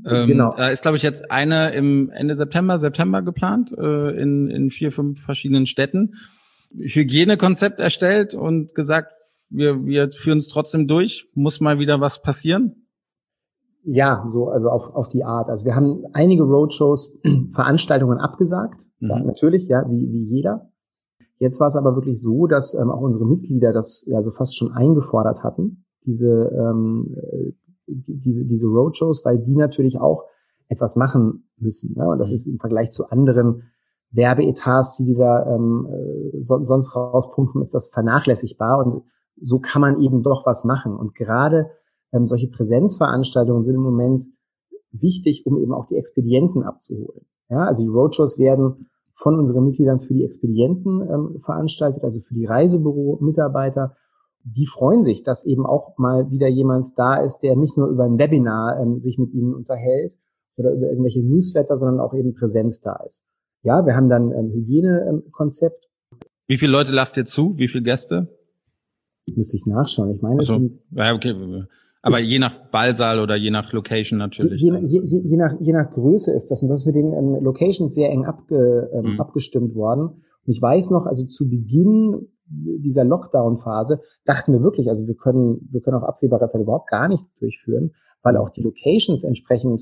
Ähm, genau. Da ist, glaube ich, jetzt eine im Ende September, September geplant, äh, in, in vier, fünf verschiedenen Städten. Hygienekonzept erstellt und gesagt, wir, wir führen es trotzdem durch. Muss mal wieder was passieren? Ja, so, also auf, auf die Art. Also wir haben einige Roadshows, Veranstaltungen abgesagt. Mhm. Ja, natürlich, ja, wie, wie jeder. Jetzt war es aber wirklich so, dass ähm, auch unsere Mitglieder das ja so fast schon eingefordert hatten, diese ähm, diese, diese Roadshows, weil die natürlich auch etwas machen müssen. Ne? Und das mhm. ist im Vergleich zu anderen Werbeetats, die die da ähm, äh, so, sonst rauspumpen, ist das vernachlässigbar. Und so kann man eben doch was machen. Und gerade ähm, solche Präsenzveranstaltungen sind im Moment wichtig, um eben auch die Expedienten abzuholen. Ja, also die Roadshows werden von unseren Mitgliedern für die Expedienten ähm, veranstaltet, also für die Reisebüro-Mitarbeiter die freuen sich, dass eben auch mal wieder jemand da ist, der nicht nur über ein Webinar ähm, sich mit ihnen unterhält oder über irgendwelche Newsletter, sondern auch eben Präsenz da ist. Ja, wir haben dann ein Hygienekonzept. Wie viele Leute lasst ihr zu? Wie viele Gäste? Müsste ich nachschauen. Ich meine, also, es sind. Ja, okay. Aber je nach Ballsaal oder je nach Location natürlich. Je, je, je, je, nach, je nach Größe ist das. Und das ist mit den ähm, Locations sehr eng abge, ähm, mhm. abgestimmt worden. Und ich weiß noch, also zu Beginn dieser Lockdown-Phase dachten wir wirklich, also wir können, wir können auf absehbarer Zeit überhaupt gar nicht durchführen, weil auch die Locations entsprechend,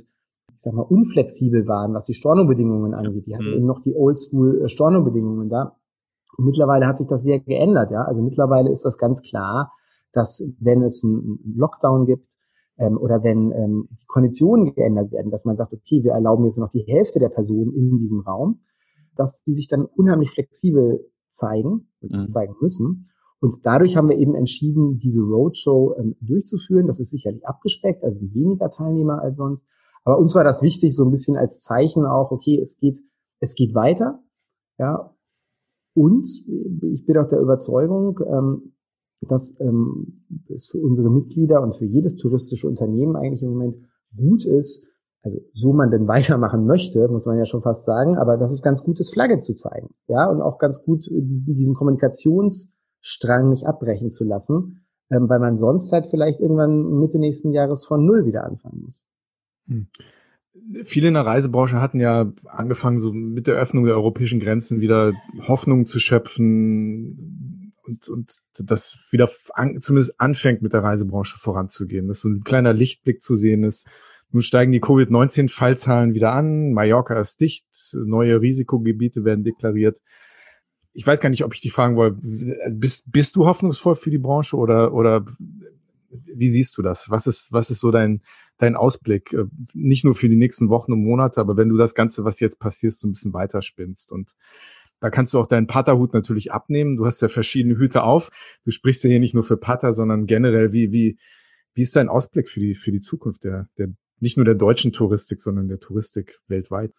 ich sag mal, unflexibel waren, was die Stornobedingungen angeht. Die hatten mhm. eben noch die Oldschool-Stornobedingungen da. Und mittlerweile hat sich das sehr geändert, ja. Also mittlerweile ist das ganz klar, dass wenn es einen Lockdown gibt ähm, oder wenn ähm, die Konditionen geändert werden, dass man sagt, okay, wir erlauben jetzt noch die Hälfte der Personen in diesem Raum, dass die sich dann unheimlich flexibel zeigen und mhm. zeigen müssen. Und dadurch haben wir eben entschieden, diese Roadshow ähm, durchzuführen. Das ist sicherlich abgespeckt, also sind weniger Teilnehmer als sonst. Aber uns war das wichtig, so ein bisschen als Zeichen auch, okay, es geht, es geht weiter. Ja. Und ich bin auch der Überzeugung, ähm, dass ähm, es für unsere Mitglieder und für jedes touristische Unternehmen eigentlich im Moment gut ist, also so man denn weitermachen möchte, muss man ja schon fast sagen, aber das ist ganz gut ist, Flagge zu zeigen, ja, und auch ganz gut diesen Kommunikationsstrang nicht abbrechen zu lassen, ähm, weil man sonst halt vielleicht irgendwann Mitte nächsten Jahres von Null wieder anfangen muss. Hm. Viele in der Reisebranche hatten ja angefangen, so mit der Öffnung der europäischen Grenzen wieder Hoffnung zu schöpfen, und, und das wieder an, zumindest anfängt mit der Reisebranche voranzugehen, dass so ein kleiner Lichtblick zu sehen ist. Nun steigen die Covid-19-Fallzahlen wieder an, Mallorca ist dicht, neue Risikogebiete werden deklariert. Ich weiß gar nicht, ob ich dich fragen wollte, bist, bist du hoffnungsvoll für die Branche oder, oder wie siehst du das? Was ist, was ist so dein, dein Ausblick? Nicht nur für die nächsten Wochen und Monate, aber wenn du das Ganze, was jetzt passiert, so ein bisschen weiterspinnst und da kannst du auch deinen Patterhut natürlich abnehmen. Du hast ja verschiedene Hüte auf. Du sprichst ja hier nicht nur für Patter, sondern generell, wie, wie, wie ist dein Ausblick für die, für die Zukunft der, der, nicht nur der deutschen Touristik, sondern der Touristik weltweit?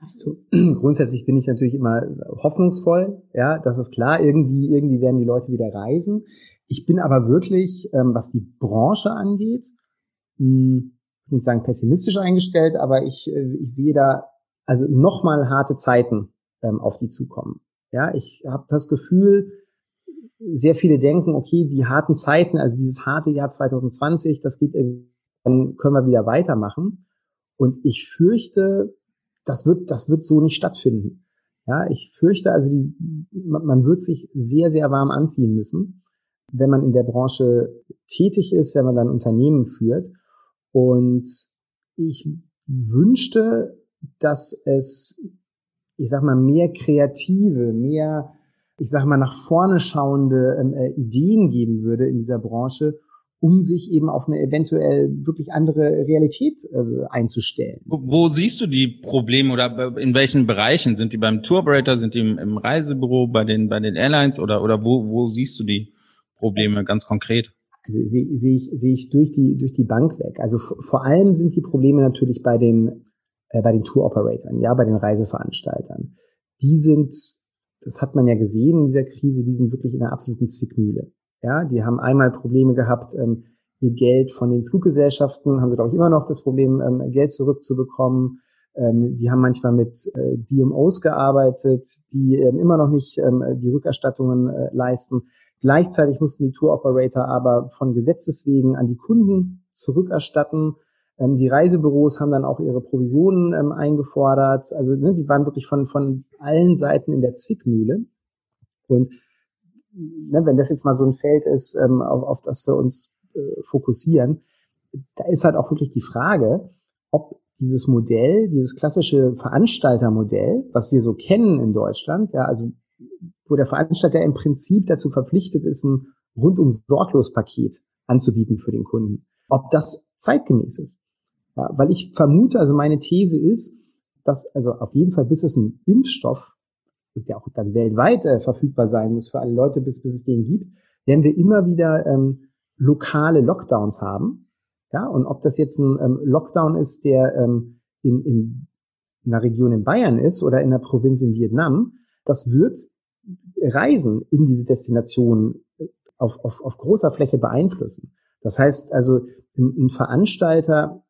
Also, grundsätzlich bin ich natürlich immer hoffnungsvoll. Ja, das ist klar. Irgendwie, irgendwie werden die Leute wieder reisen. Ich bin aber wirklich, ähm, was die Branche angeht, mh, hm, nicht sagen pessimistisch eingestellt, aber ich, äh, ich sehe da also nochmal harte Zeiten ähm, auf die zukommen. Ja, ich habe das Gefühl, sehr viele denken, okay, die harten Zeiten, also dieses harte Jahr 2020, das geht, dann können wir wieder weitermachen. Und ich fürchte, das wird, das wird so nicht stattfinden. Ja, ich fürchte also, die, man wird sich sehr, sehr warm anziehen müssen, wenn man in der Branche tätig ist, wenn man dann Unternehmen führt. Und ich wünschte, dass es ich sag mal, mehr kreative, mehr, ich sag mal, nach vorne schauende ähm, äh, Ideen geben würde in dieser Branche, um sich eben auf eine eventuell wirklich andere Realität äh, einzustellen. Wo, wo, siehst du die Probleme oder in welchen Bereichen? Sind die beim Tour Operator, sind die im, im, Reisebüro, bei den, bei den Airlines oder, oder wo, wo siehst du die Probleme ganz konkret? Also sehe seh ich, sehe ich durch die, durch die Bank weg. Also vor allem sind die Probleme natürlich bei den äh, bei den Tour-Operatoren, ja, bei den Reiseveranstaltern. Die sind, das hat man ja gesehen in dieser Krise, die sind wirklich in einer absoluten Zwickmühle. Ja, die haben einmal Probleme gehabt, ähm, ihr Geld von den Fluggesellschaften, haben sie, glaube ich, immer noch das Problem, ähm, Geld zurückzubekommen. Ähm, die haben manchmal mit äh, DMOs gearbeitet, die ähm, immer noch nicht ähm, die Rückerstattungen äh, leisten. Gleichzeitig mussten die Tour Operator aber von Gesetzes wegen an die Kunden zurückerstatten ähm, die Reisebüros haben dann auch ihre Provisionen ähm, eingefordert. Also ne, die waren wirklich von, von allen Seiten in der Zwickmühle. Und ne, wenn das jetzt mal so ein Feld ist, ähm, auf, auf das wir uns äh, fokussieren, da ist halt auch wirklich die Frage, ob dieses Modell, dieses klassische Veranstaltermodell, was wir so kennen in Deutschland, ja, also wo der Veranstalter im Prinzip dazu verpflichtet ist, ein rundum sorglos Paket anzubieten für den Kunden, ob das zeitgemäß ist. Ja, weil ich vermute, also meine These ist, dass also auf jeden Fall, bis es ein Impfstoff, der auch dann weltweit äh, verfügbar sein muss für alle Leute, bis, bis es den gibt, werden wir immer wieder ähm, lokale Lockdowns haben. Ja, und ob das jetzt ein ähm, Lockdown ist, der ähm, in, in einer Region in Bayern ist oder in einer Provinz in Vietnam, das wird Reisen in diese Destination äh, auf, auf, auf großer Fläche beeinflussen. Das heißt also, ein, ein Veranstalter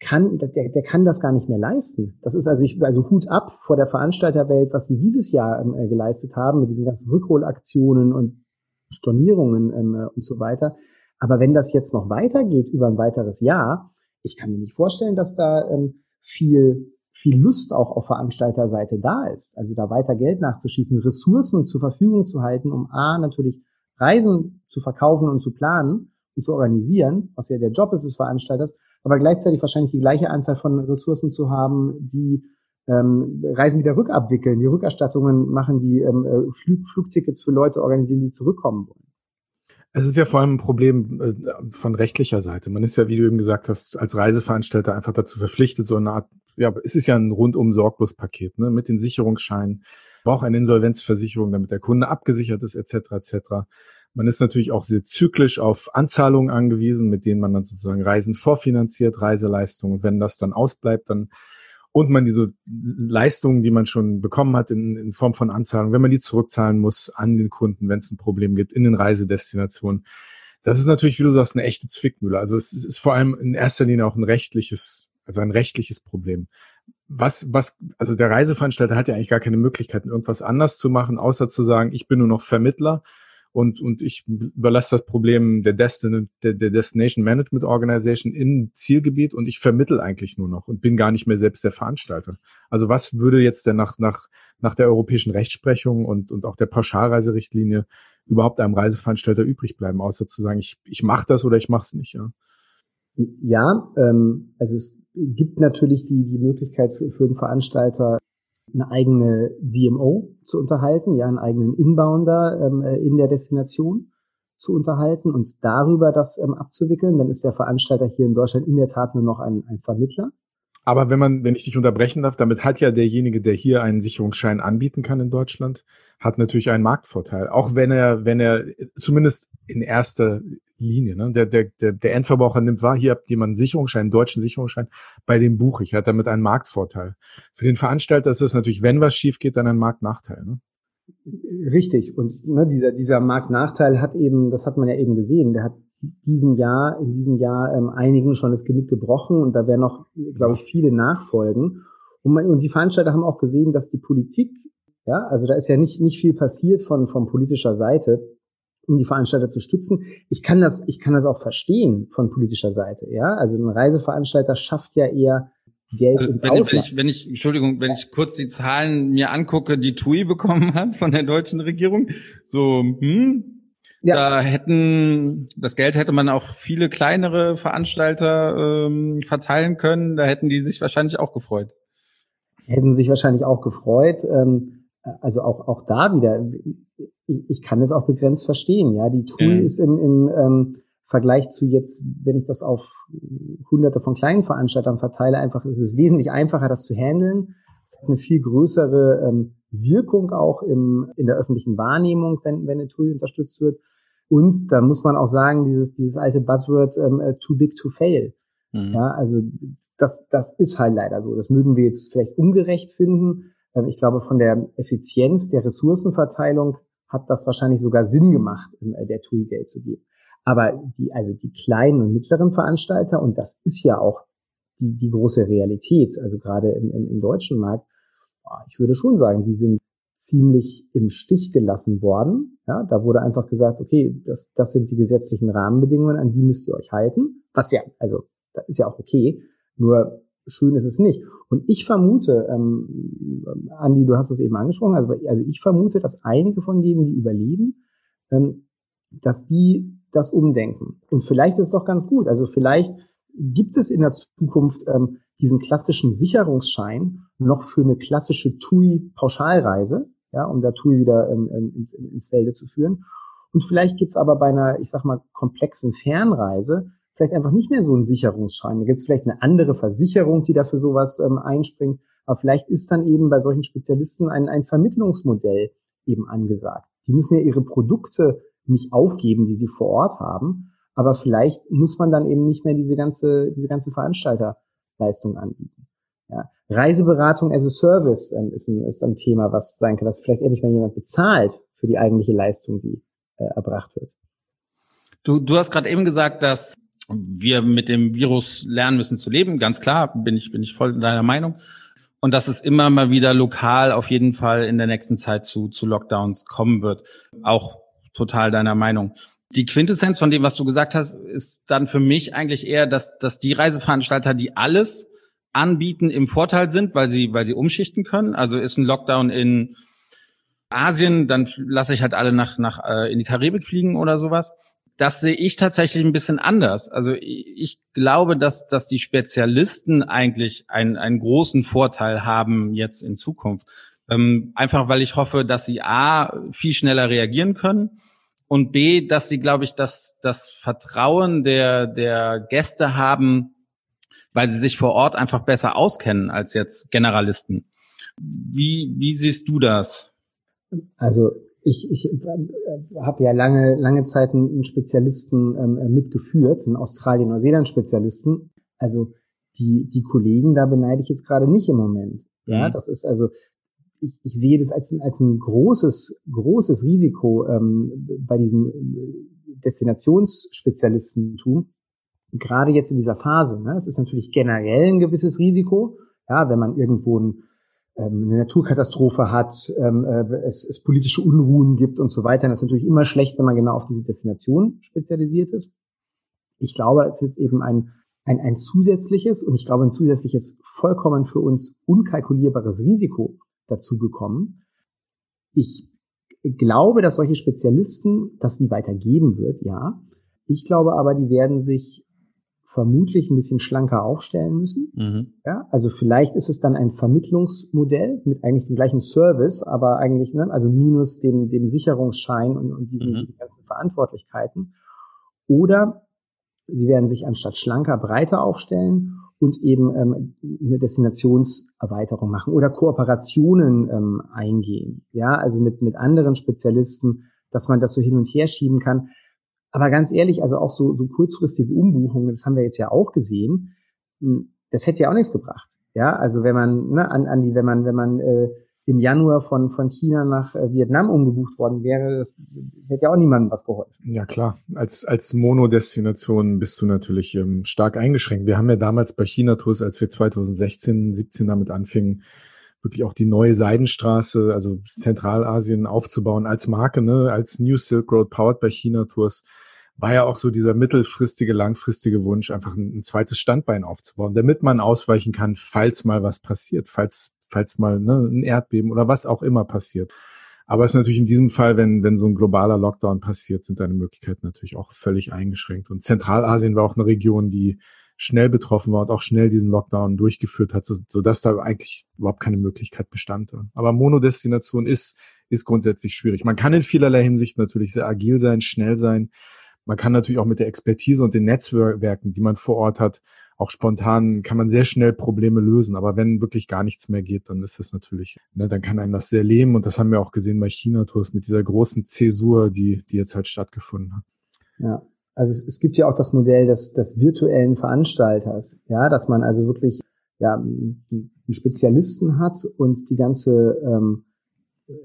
kann, der, der kann das gar nicht mehr leisten. Das ist also, ich, also Hut ab vor der Veranstalterwelt, was sie dieses Jahr ähm, äh, geleistet haben mit diesen ganzen Rückholaktionen und Stornierungen ähm, äh, und so weiter. Aber wenn das jetzt noch weitergeht über ein weiteres Jahr, ich kann mir nicht vorstellen, dass da ähm, viel viel Lust auch auf Veranstalterseite da ist. Also da weiter Geld nachzuschießen, Ressourcen zur Verfügung zu halten, um A, natürlich Reisen zu verkaufen und zu planen und zu organisieren, was ja der Job ist des Veranstalters, aber gleichzeitig wahrscheinlich die gleiche Anzahl von Ressourcen zu haben, die ähm, Reisen wieder rückabwickeln, die Rückerstattungen machen, die ähm, äh, Flug, Flugtickets für Leute organisieren, die zurückkommen wollen. Es ist ja vor allem ein Problem äh, von rechtlicher Seite. Man ist ja, wie du eben gesagt hast, als Reiseveranstalter einfach dazu verpflichtet, so eine Art, ja, es ist ja ein rundum sorglos Paket, ne, mit den Sicherungsscheinen, braucht eine Insolvenzversicherung, damit der Kunde abgesichert ist, etc., etc. Man ist natürlich auch sehr zyklisch auf Anzahlungen angewiesen, mit denen man dann sozusagen Reisen vorfinanziert, Reiseleistungen. Und wenn das dann ausbleibt, dann und man diese Leistungen, die man schon bekommen hat in, in Form von Anzahlungen, wenn man die zurückzahlen muss an den Kunden, wenn es ein Problem gibt in den Reisedestinationen. Das ist natürlich, wie du sagst, eine echte Zwickmühle. Also es ist vor allem in erster Linie auch ein rechtliches, also ein rechtliches Problem. Was, was, also der Reiseveranstalter hat ja eigentlich gar keine Möglichkeiten, irgendwas anders zu machen, außer zu sagen, ich bin nur noch Vermittler und, und ich überlasse das Problem der, Destin der, der Destination Management Organization im Zielgebiet und ich vermittel eigentlich nur noch und bin gar nicht mehr selbst der Veranstalter. Also was würde jetzt denn nach, nach, nach der europäischen Rechtsprechung und, und auch der Pauschalreiserichtlinie überhaupt einem Reiseveranstalter übrig bleiben, außer zu sagen, ich, ich mache das oder ich mache es nicht, ja? Ja, ähm, also es gibt natürlich die, die Möglichkeit für, für einen Veranstalter, eine eigene DMO zu unterhalten, ja, einen eigenen Inbounder ähm, äh, in der Destination zu unterhalten und darüber das ähm, abzuwickeln, dann ist der Veranstalter hier in Deutschland in der Tat nur noch ein, ein Vermittler. Aber wenn man, wenn ich dich unterbrechen darf, damit hat ja derjenige, der hier einen Sicherungsschein anbieten kann in Deutschland, hat natürlich einen Marktvorteil. Auch wenn er, wenn er zumindest in erster Linie. Ne? Der, der, der, der Endverbraucher nimmt wahr, hier habt jemand einen Sicherungsschein, einen deutschen Sicherungsschein, bei dem buche ich, hat damit einen Marktvorteil. Für den Veranstalter ist es natürlich, wenn was schief geht, dann ein Marktnachteil. Ne? Richtig. Und ne, dieser, dieser Marktnachteil hat eben, das hat man ja eben gesehen, der hat diesem Jahr, in diesem Jahr ähm, einigen schon das Genick gebrochen und da werden noch, glaube ich, viele nachfolgen. Und, man, und die Veranstalter haben auch gesehen, dass die Politik, ja, also da ist ja nicht, nicht viel passiert von, von politischer Seite, um die Veranstalter zu stützen. Ich kann das, ich kann das auch verstehen von politischer Seite, ja. Also ein Reiseveranstalter schafft ja eher Geld also, ins wenn, Ausland. Wenn ich, wenn ich, Entschuldigung, wenn ich kurz die Zahlen mir angucke, die TUI bekommen hat von der deutschen Regierung, so, hm, ja. Da hätten das Geld hätte man auch viele kleinere Veranstalter ähm, verteilen können. Da hätten die sich wahrscheinlich auch gefreut. Hätten sich wahrscheinlich auch gefreut. Ähm, also auch auch da wieder ich, ich kann es auch begrenzt verstehen. Ja, die TUI mhm. ist im, im ähm, Vergleich zu jetzt, wenn ich das auf hunderte von kleinen Veranstaltern verteile, einfach, es ist wesentlich einfacher, das zu handeln. Es hat eine viel größere ähm, Wirkung auch im, in der öffentlichen Wahrnehmung, wenn, wenn eine TUI unterstützt wird. Und da muss man auch sagen, dieses, dieses alte Buzzword ähm, äh, too big to fail. Mhm. Ja, also das, das ist halt leider so. Das mögen wir jetzt vielleicht ungerecht finden. Ähm, ich glaube, von der Effizienz der Ressourcenverteilung hat das wahrscheinlich sogar Sinn gemacht, äh, der TUI Geld zu geben. Aber die, also die kleinen und mittleren Veranstalter, und das ist ja auch die, die große Realität, also gerade im, im, im deutschen Markt, ich würde schon sagen, die sind ziemlich im Stich gelassen worden. Ja, da wurde einfach gesagt, okay, das, das sind die gesetzlichen Rahmenbedingungen, an die müsst ihr euch halten. Was ja, also, das ist ja auch okay. Nur schön ist es nicht. Und ich vermute, ähm, Andi, du hast es eben angesprochen, also, also ich vermute, dass einige von denen, die überleben, ähm, dass die das umdenken. Und vielleicht ist es doch ganz gut. Also vielleicht gibt es in der Zukunft ähm, diesen klassischen Sicherungsschein noch für eine klassische TUI-Pauschalreise, ja, um da TUI wieder ähm, ins, ins Felde zu führen. Und vielleicht gibt's aber bei einer, ich sag mal, komplexen Fernreise vielleicht einfach nicht mehr so ein Sicherungsschein. Da gibt es vielleicht eine andere Versicherung, die dafür sowas ähm, einspringt. Aber vielleicht ist dann eben bei solchen Spezialisten ein, ein Vermittlungsmodell eben angesagt. Die müssen ja ihre Produkte nicht aufgeben, die sie vor Ort haben. Aber vielleicht muss man dann eben nicht mehr diese ganze, diese ganze Veranstalterleistung anbieten. Ja. Reiseberatung as a Service ähm, ist, ein, ist ein Thema, was sein kann, dass vielleicht endlich mal jemand bezahlt für die eigentliche Leistung, die äh, erbracht wird. Du, du hast gerade eben gesagt, dass wir mit dem Virus lernen müssen zu leben. Ganz klar, bin ich, bin ich voll deiner Meinung. Und dass es immer mal wieder lokal auf jeden Fall in der nächsten Zeit zu, zu Lockdowns kommen wird. Auch total deiner Meinung. Die Quintessenz von dem, was du gesagt hast, ist dann für mich eigentlich eher, dass, dass die Reiseveranstalter, die alles anbieten, im Vorteil sind, weil sie, weil sie umschichten können. Also ist ein Lockdown in Asien, dann lasse ich halt alle nach, nach äh, in die Karibik fliegen oder sowas. Das sehe ich tatsächlich ein bisschen anders. Also ich glaube, dass, dass die Spezialisten eigentlich einen, einen großen Vorteil haben jetzt in Zukunft. Ähm, einfach weil ich hoffe, dass sie A, viel schneller reagieren können und B, dass sie, glaube ich, das, das Vertrauen der, der Gäste haben, weil sie sich vor Ort einfach besser auskennen als jetzt Generalisten. Wie, wie siehst du das? Also ich, ich äh, habe ja lange, lange Zeit einen Spezialisten ähm, mitgeführt, einen Australien-Neuseeland-Spezialisten. Also die, die Kollegen, da beneide ich jetzt gerade nicht im Moment. Ja, mhm. das ist also, ich, ich sehe das als, als ein großes, großes Risiko ähm, bei diesem Destinationsspezialistentum, gerade jetzt in dieser Phase. Ne? Es ist natürlich generell ein gewisses Risiko, ja, wenn man irgendwo ein ähm, eine Naturkatastrophe hat, ähm, äh, es, es politische Unruhen gibt und so weiter. Das ist natürlich immer schlecht, wenn man genau auf diese Destination spezialisiert ist. Ich glaube, es ist eben ein, ein, ein zusätzliches und ich glaube ein zusätzliches vollkommen für uns unkalkulierbares Risiko dazugekommen. Ich glaube, dass solche Spezialisten, dass die weitergeben wird, ja. Ich glaube aber, die werden sich vermutlich ein bisschen schlanker aufstellen müssen. Mhm. Ja, also vielleicht ist es dann ein Vermittlungsmodell mit eigentlich dem gleichen Service, aber eigentlich, ne, also minus dem, dem Sicherungsschein und, und diesen, mhm. diesen ganzen Verantwortlichkeiten. Oder sie werden sich anstatt schlanker breiter aufstellen und eben ähm, eine Destinationserweiterung machen oder Kooperationen ähm, eingehen. Ja, also mit, mit anderen Spezialisten, dass man das so hin und her schieben kann. Aber ganz ehrlich, also auch so, so kurzfristige Umbuchungen, das haben wir jetzt ja auch gesehen, hm, das hätte ja auch nichts gebracht. Ja, also wenn man, ne, an, an die, wenn man, wenn man äh, im Januar von, von China nach äh, Vietnam umgebucht worden wäre, das hätte ja auch niemandem was geholfen. Ja klar, als, als Monodestination bist du natürlich ähm, stark eingeschränkt. Wir haben ja damals bei China-Tours, als wir 2016, 17 damit anfingen, wirklich auch die neue Seidenstraße, also Zentralasien aufzubauen als Marke, ne, als New Silk Road powered by China Tours, war ja auch so dieser mittelfristige, langfristige Wunsch, einfach ein, ein zweites Standbein aufzubauen, damit man ausweichen kann, falls mal was passiert, falls, falls mal ne, ein Erdbeben oder was auch immer passiert. Aber es ist natürlich in diesem Fall, wenn, wenn so ein globaler Lockdown passiert, sind deine Möglichkeiten natürlich auch völlig eingeschränkt. Und Zentralasien war auch eine Region, die schnell betroffen war und auch schnell diesen Lockdown durchgeführt hat, so, so dass da eigentlich überhaupt keine Möglichkeit bestand. Aber Monodestination ist, ist grundsätzlich schwierig. Man kann in vielerlei Hinsicht natürlich sehr agil sein, schnell sein. Man kann natürlich auch mit der Expertise und den Netzwerken, die man vor Ort hat, auch spontan kann man sehr schnell Probleme lösen. Aber wenn wirklich gar nichts mehr geht, dann ist das natürlich, ne, dann kann einem das sehr lähmen. Und das haben wir auch gesehen bei China-Tours mit dieser großen Zäsur, die, die jetzt halt stattgefunden hat. Ja, also es, es gibt ja auch das Modell des, des virtuellen Veranstalters, ja, dass man also wirklich ja, einen Spezialisten hat und die ganze ähm,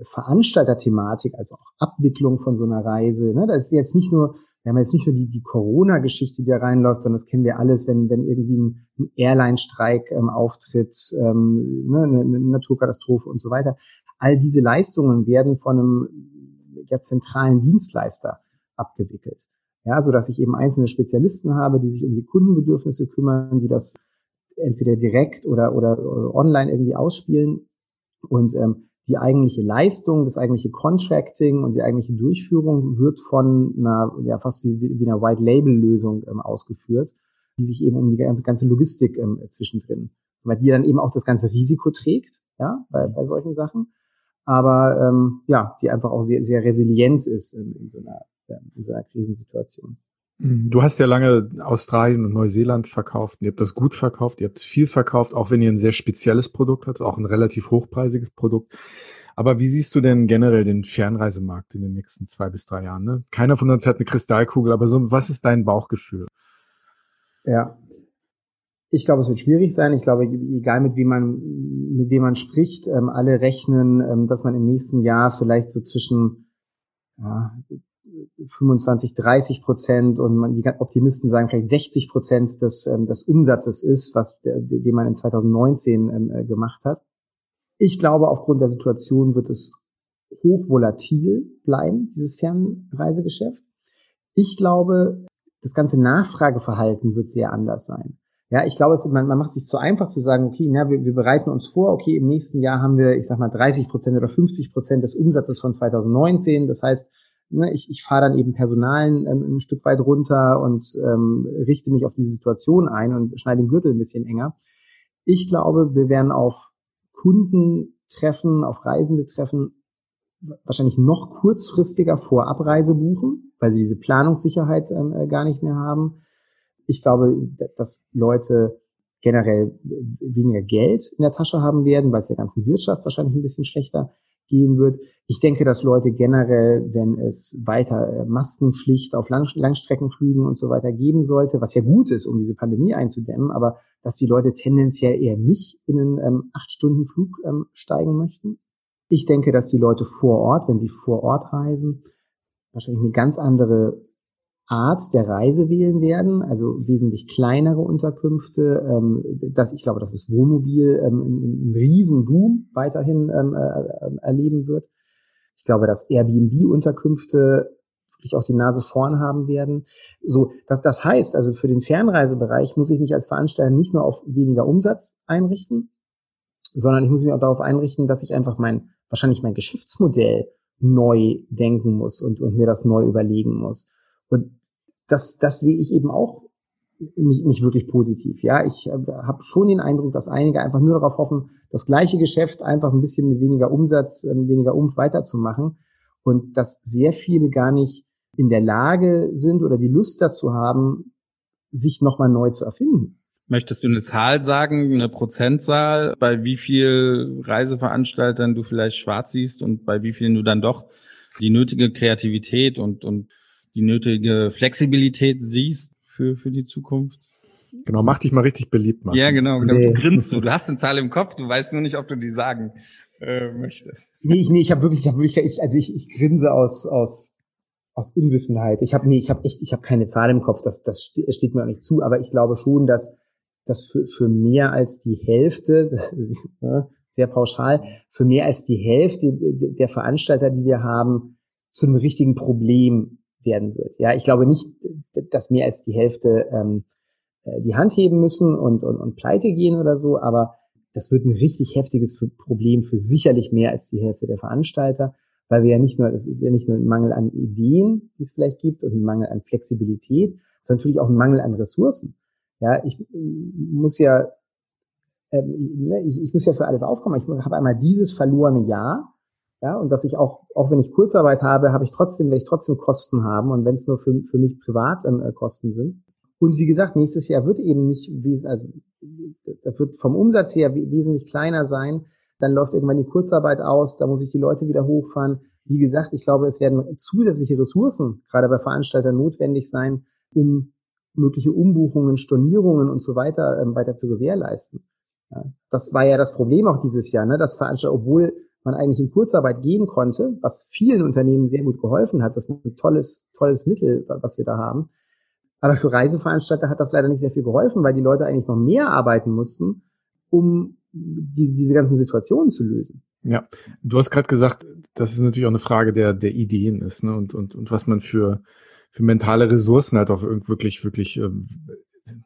Veranstalterthematik, also auch Abwicklung von so einer Reise. Ne? Das ist jetzt nicht nur, wir haben jetzt nicht nur die, die Corona-Geschichte, die da reinläuft, sondern das kennen wir alles, wenn, wenn irgendwie ein, ein Airline-Streik ähm, auftritt, ähm, ne, eine, eine Naturkatastrophe und so weiter. All diese Leistungen werden von einem ja, zentralen Dienstleister abgewickelt. Ja, so dass ich eben einzelne Spezialisten habe, die sich um die Kundenbedürfnisse kümmern, die das entweder direkt oder, oder, oder online irgendwie ausspielen. Und ähm, die eigentliche Leistung, das eigentliche Contracting und die eigentliche Durchführung wird von einer, ja, fast wie, wie einer White-Label-Lösung ähm, ausgeführt, die sich eben um die ganze, ganze Logistik ähm, zwischendrin, weil die dann eben auch das ganze Risiko trägt, ja, bei, bei solchen Sachen, aber ähm, ja, die einfach auch sehr, sehr resilient ist in, in so einer in so einer Krisensituation. Mhm. Du hast ja lange Australien und Neuseeland verkauft. Ihr habt das gut verkauft, ihr habt viel verkauft, auch wenn ihr ein sehr spezielles Produkt habt, auch ein relativ hochpreisiges Produkt. Aber wie siehst du denn generell den Fernreisemarkt in den nächsten zwei bis drei Jahren? Ne? Keiner von uns hat eine Kristallkugel, aber so, was ist dein Bauchgefühl? Ja, ich glaube, es wird schwierig sein. Ich glaube, egal mit wem man, mit wem man spricht, ähm, alle rechnen, ähm, dass man im nächsten Jahr vielleicht so zwischen ja, 25, 30 Prozent und man, die Optimisten sagen vielleicht 60 Prozent des, ähm, des Umsatzes ist, was den man in 2019 ähm, äh, gemacht hat. Ich glaube, aufgrund der Situation wird es hochvolatil bleiben, dieses Fernreisegeschäft. Ich glaube, das ganze Nachfrageverhalten wird sehr anders sein. Ja, ich glaube, es, man, man macht sich zu einfach zu sagen, okay, na, wir, wir bereiten uns vor, okay, im nächsten Jahr haben wir, ich sag mal, 30 Prozent oder 50 Prozent des Umsatzes von 2019. Das heißt, ne, ich, ich fahre dann eben Personalen ähm, ein Stück weit runter und ähm, richte mich auf diese Situation ein und schneide den Gürtel ein bisschen enger. Ich glaube, wir werden auf Kunden treffen, auf Reisende treffen, wahrscheinlich noch kurzfristiger vor Abreise buchen, weil sie diese Planungssicherheit ähm, äh, gar nicht mehr haben. Ich glaube, dass Leute generell weniger Geld in der Tasche haben werden, weil es der ganzen Wirtschaft wahrscheinlich ein bisschen schlechter gehen wird. Ich denke, dass Leute generell, wenn es weiter äh, Maskenpflicht auf Lang Langstreckenflügen und so weiter geben sollte, was ja gut ist, um diese Pandemie einzudämmen, aber dass die Leute tendenziell eher nicht in einen ähm, Acht-Stunden-Flug ähm, steigen möchten. Ich denke, dass die Leute vor Ort, wenn sie vor Ort reisen, wahrscheinlich eine ganz andere Art der Reise wählen werden, also wesentlich kleinere Unterkünfte. Ähm, das, ich glaube, dass das Wohnmobil ähm, einen Riesenboom weiterhin ähm, äh, äh, erleben wird. Ich glaube, dass Airbnb-Unterkünfte wirklich auch die Nase vorn haben werden. So, das, das heißt, also für den Fernreisebereich muss ich mich als Veranstalter nicht nur auf weniger Umsatz einrichten, sondern ich muss mich auch darauf einrichten, dass ich einfach mein, wahrscheinlich mein Geschäftsmodell neu denken muss und, und mir das neu überlegen muss. Und das, das sehe ich eben auch nicht, nicht wirklich positiv. Ja, ich äh, habe schon den Eindruck, dass einige einfach nur darauf hoffen, das gleiche Geschäft einfach ein bisschen mit weniger Umsatz, äh, weniger Umf weiterzumachen und dass sehr viele gar nicht in der Lage sind oder die Lust dazu haben, sich nochmal neu zu erfinden. Möchtest du eine Zahl sagen, eine Prozentzahl, bei wie viel Reiseveranstaltern du vielleicht schwarz siehst und bei wie vielen du dann doch die nötige Kreativität und, und die nötige Flexibilität siehst für, für die Zukunft? Genau, mach dich mal richtig beliebt, Martin. Ja, genau, genau. Nee. Du grinst so, du hast eine Zahl im Kopf, du weißt nur nicht, ob du die sagen äh, möchtest. Nee, ich, nee, ich habe wirklich, ich habe wirklich, ich, also ich, ich grinse aus, aus, aus Unwissenheit. Ich habe nee, ich habe echt, ich habe keine Zahl im Kopf, das, das steht mir auch nicht zu, aber ich glaube schon, dass, dass für, für mehr als die Hälfte, das ist, ne, sehr pauschal, für mehr als die Hälfte der Veranstalter, die wir haben, zu einem richtigen Problem werden wird. Ja, ich glaube nicht, dass mehr als die Hälfte ähm, äh, die Hand heben müssen und, und, und pleite gehen oder so, aber das wird ein richtig heftiges Problem für sicherlich mehr als die Hälfte der Veranstalter, weil wir ja nicht nur, es ist ja nicht nur ein Mangel an Ideen, die es vielleicht gibt und ein Mangel an Flexibilität, sondern natürlich auch ein Mangel an Ressourcen. Ja, ich muss ja, ähm, ne, ich, ich muss ja für alles aufkommen. Ich habe einmal dieses verlorene Jahr, ja, und dass ich auch, auch wenn ich Kurzarbeit habe, habe ich trotzdem, werde ich trotzdem Kosten haben und wenn es nur für, für mich privat ähm, äh, Kosten sind. Und wie gesagt, nächstes Jahr wird eben nicht, also das wird vom Umsatz her wesentlich kleiner sein. Dann läuft irgendwann die Kurzarbeit aus, da muss ich die Leute wieder hochfahren. Wie gesagt, ich glaube, es werden zusätzliche Ressourcen, gerade bei Veranstaltern, notwendig sein, um mögliche Umbuchungen, Stornierungen und so weiter ähm, weiter zu gewährleisten. Ja, das war ja das Problem auch dieses Jahr, ne? dass Veranstalter, obwohl man eigentlich in Kurzarbeit gehen konnte, was vielen Unternehmen sehr gut geholfen hat. Das ist ein tolles, tolles Mittel, was wir da haben. Aber für Reiseveranstalter hat das leider nicht sehr viel geholfen, weil die Leute eigentlich noch mehr arbeiten mussten, um diese, diese ganzen Situationen zu lösen. Ja, du hast gerade gesagt, dass es natürlich auch eine Frage der, der Ideen ist ne? und, und, und was man für, für mentale Ressourcen halt auch wirklich, wirklich ähm,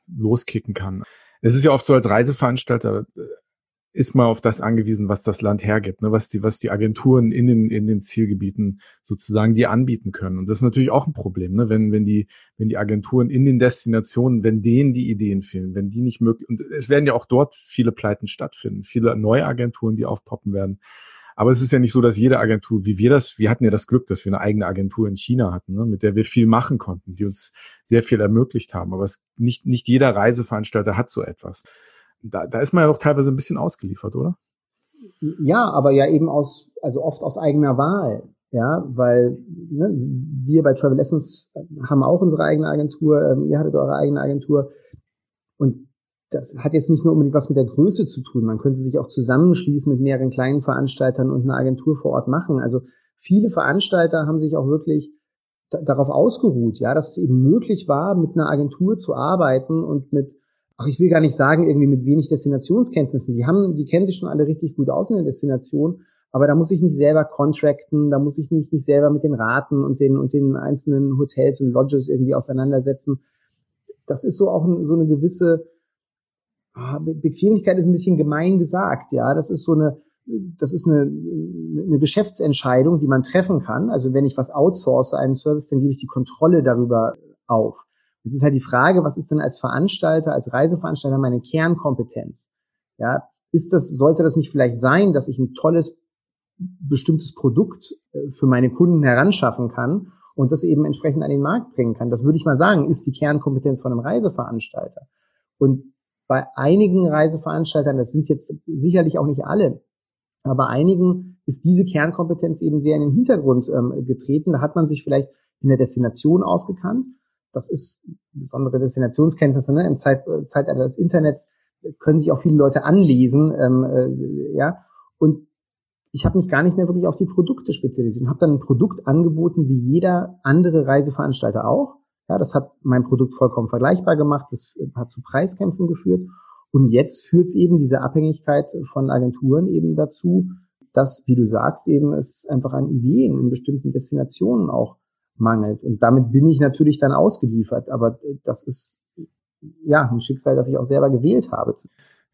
loskicken kann. Es ist ja oft so als Reiseveranstalter, ist mal auf das angewiesen, was das Land hergibt, ne? was die, was die Agenturen in den, in den Zielgebieten sozusagen dir anbieten können. Und das ist natürlich auch ein Problem, ne? wenn, wenn die, wenn die Agenturen in den Destinationen, wenn denen die Ideen fehlen, wenn die nicht möglich, und es werden ja auch dort viele Pleiten stattfinden, viele neue Agenturen, die aufpoppen werden. Aber es ist ja nicht so, dass jede Agentur, wie wir das, wir hatten ja das Glück, dass wir eine eigene Agentur in China hatten, ne, mit der wir viel machen konnten, die uns sehr viel ermöglicht haben. Aber es, nicht, nicht jeder Reiseveranstalter hat so etwas da, da ist man ja doch teilweise ein bisschen ausgeliefert, oder? Ja, aber ja eben aus, also oft aus eigener Wahl. Ja, weil ne, wir bei Travel Essence haben auch unsere eigene Agentur, ähm, ihr hattet eure eigene Agentur. Und das hat jetzt nicht nur unbedingt was mit der Größe zu tun. Man könnte sich auch zusammenschließen mit mehreren kleinen Veranstaltern und eine Agentur vor Ort machen. Also viele Veranstalter haben sich auch wirklich darauf ausgeruht, ja, dass es eben möglich war, mit einer Agentur zu arbeiten und mit ach, ich will gar nicht sagen, irgendwie mit wenig Destinationskenntnissen. Die haben, die kennen sich schon alle richtig gut aus in der Destination, Aber da muss ich nicht selber contracten, da muss ich mich nicht selber mit den Raten und den, und den einzelnen Hotels und Lodges irgendwie auseinandersetzen. Das ist so auch so eine gewisse, ah, Bequemlichkeit ist ein bisschen gemein gesagt, ja. Das ist so eine, das ist eine, eine Geschäftsentscheidung, die man treffen kann. Also wenn ich was outsource, einen Service, dann gebe ich die Kontrolle darüber auf. Jetzt ist halt die Frage, was ist denn als Veranstalter, als Reiseveranstalter meine Kernkompetenz? Ja, ist das, sollte das nicht vielleicht sein, dass ich ein tolles bestimmtes Produkt äh, für meine Kunden heranschaffen kann und das eben entsprechend an den Markt bringen kann. Das würde ich mal sagen, ist die Kernkompetenz von einem Reiseveranstalter. Und bei einigen Reiseveranstaltern, das sind jetzt sicherlich auch nicht alle, aber einigen ist diese Kernkompetenz eben sehr in den Hintergrund ähm, getreten. Da hat man sich vielleicht in der Destination ausgekannt. Das ist besondere Destinationskenntnisse ne? im äh, Zeitalter des Internets können sich auch viele Leute anlesen, ähm, äh, ja. Und ich habe mich gar nicht mehr wirklich auf die Produkte spezialisiert und habe dann ein Produkt angeboten wie jeder andere Reiseveranstalter auch. Ja, das hat mein Produkt vollkommen vergleichbar gemacht, das hat zu Preiskämpfen geführt. Und jetzt führt es eben diese Abhängigkeit von Agenturen eben dazu, dass, wie du sagst, eben es einfach an Ideen in bestimmten Destinationen auch mangelt. Und damit bin ich natürlich dann ausgeliefert. Aber das ist ja ein Schicksal, das ich auch selber gewählt habe.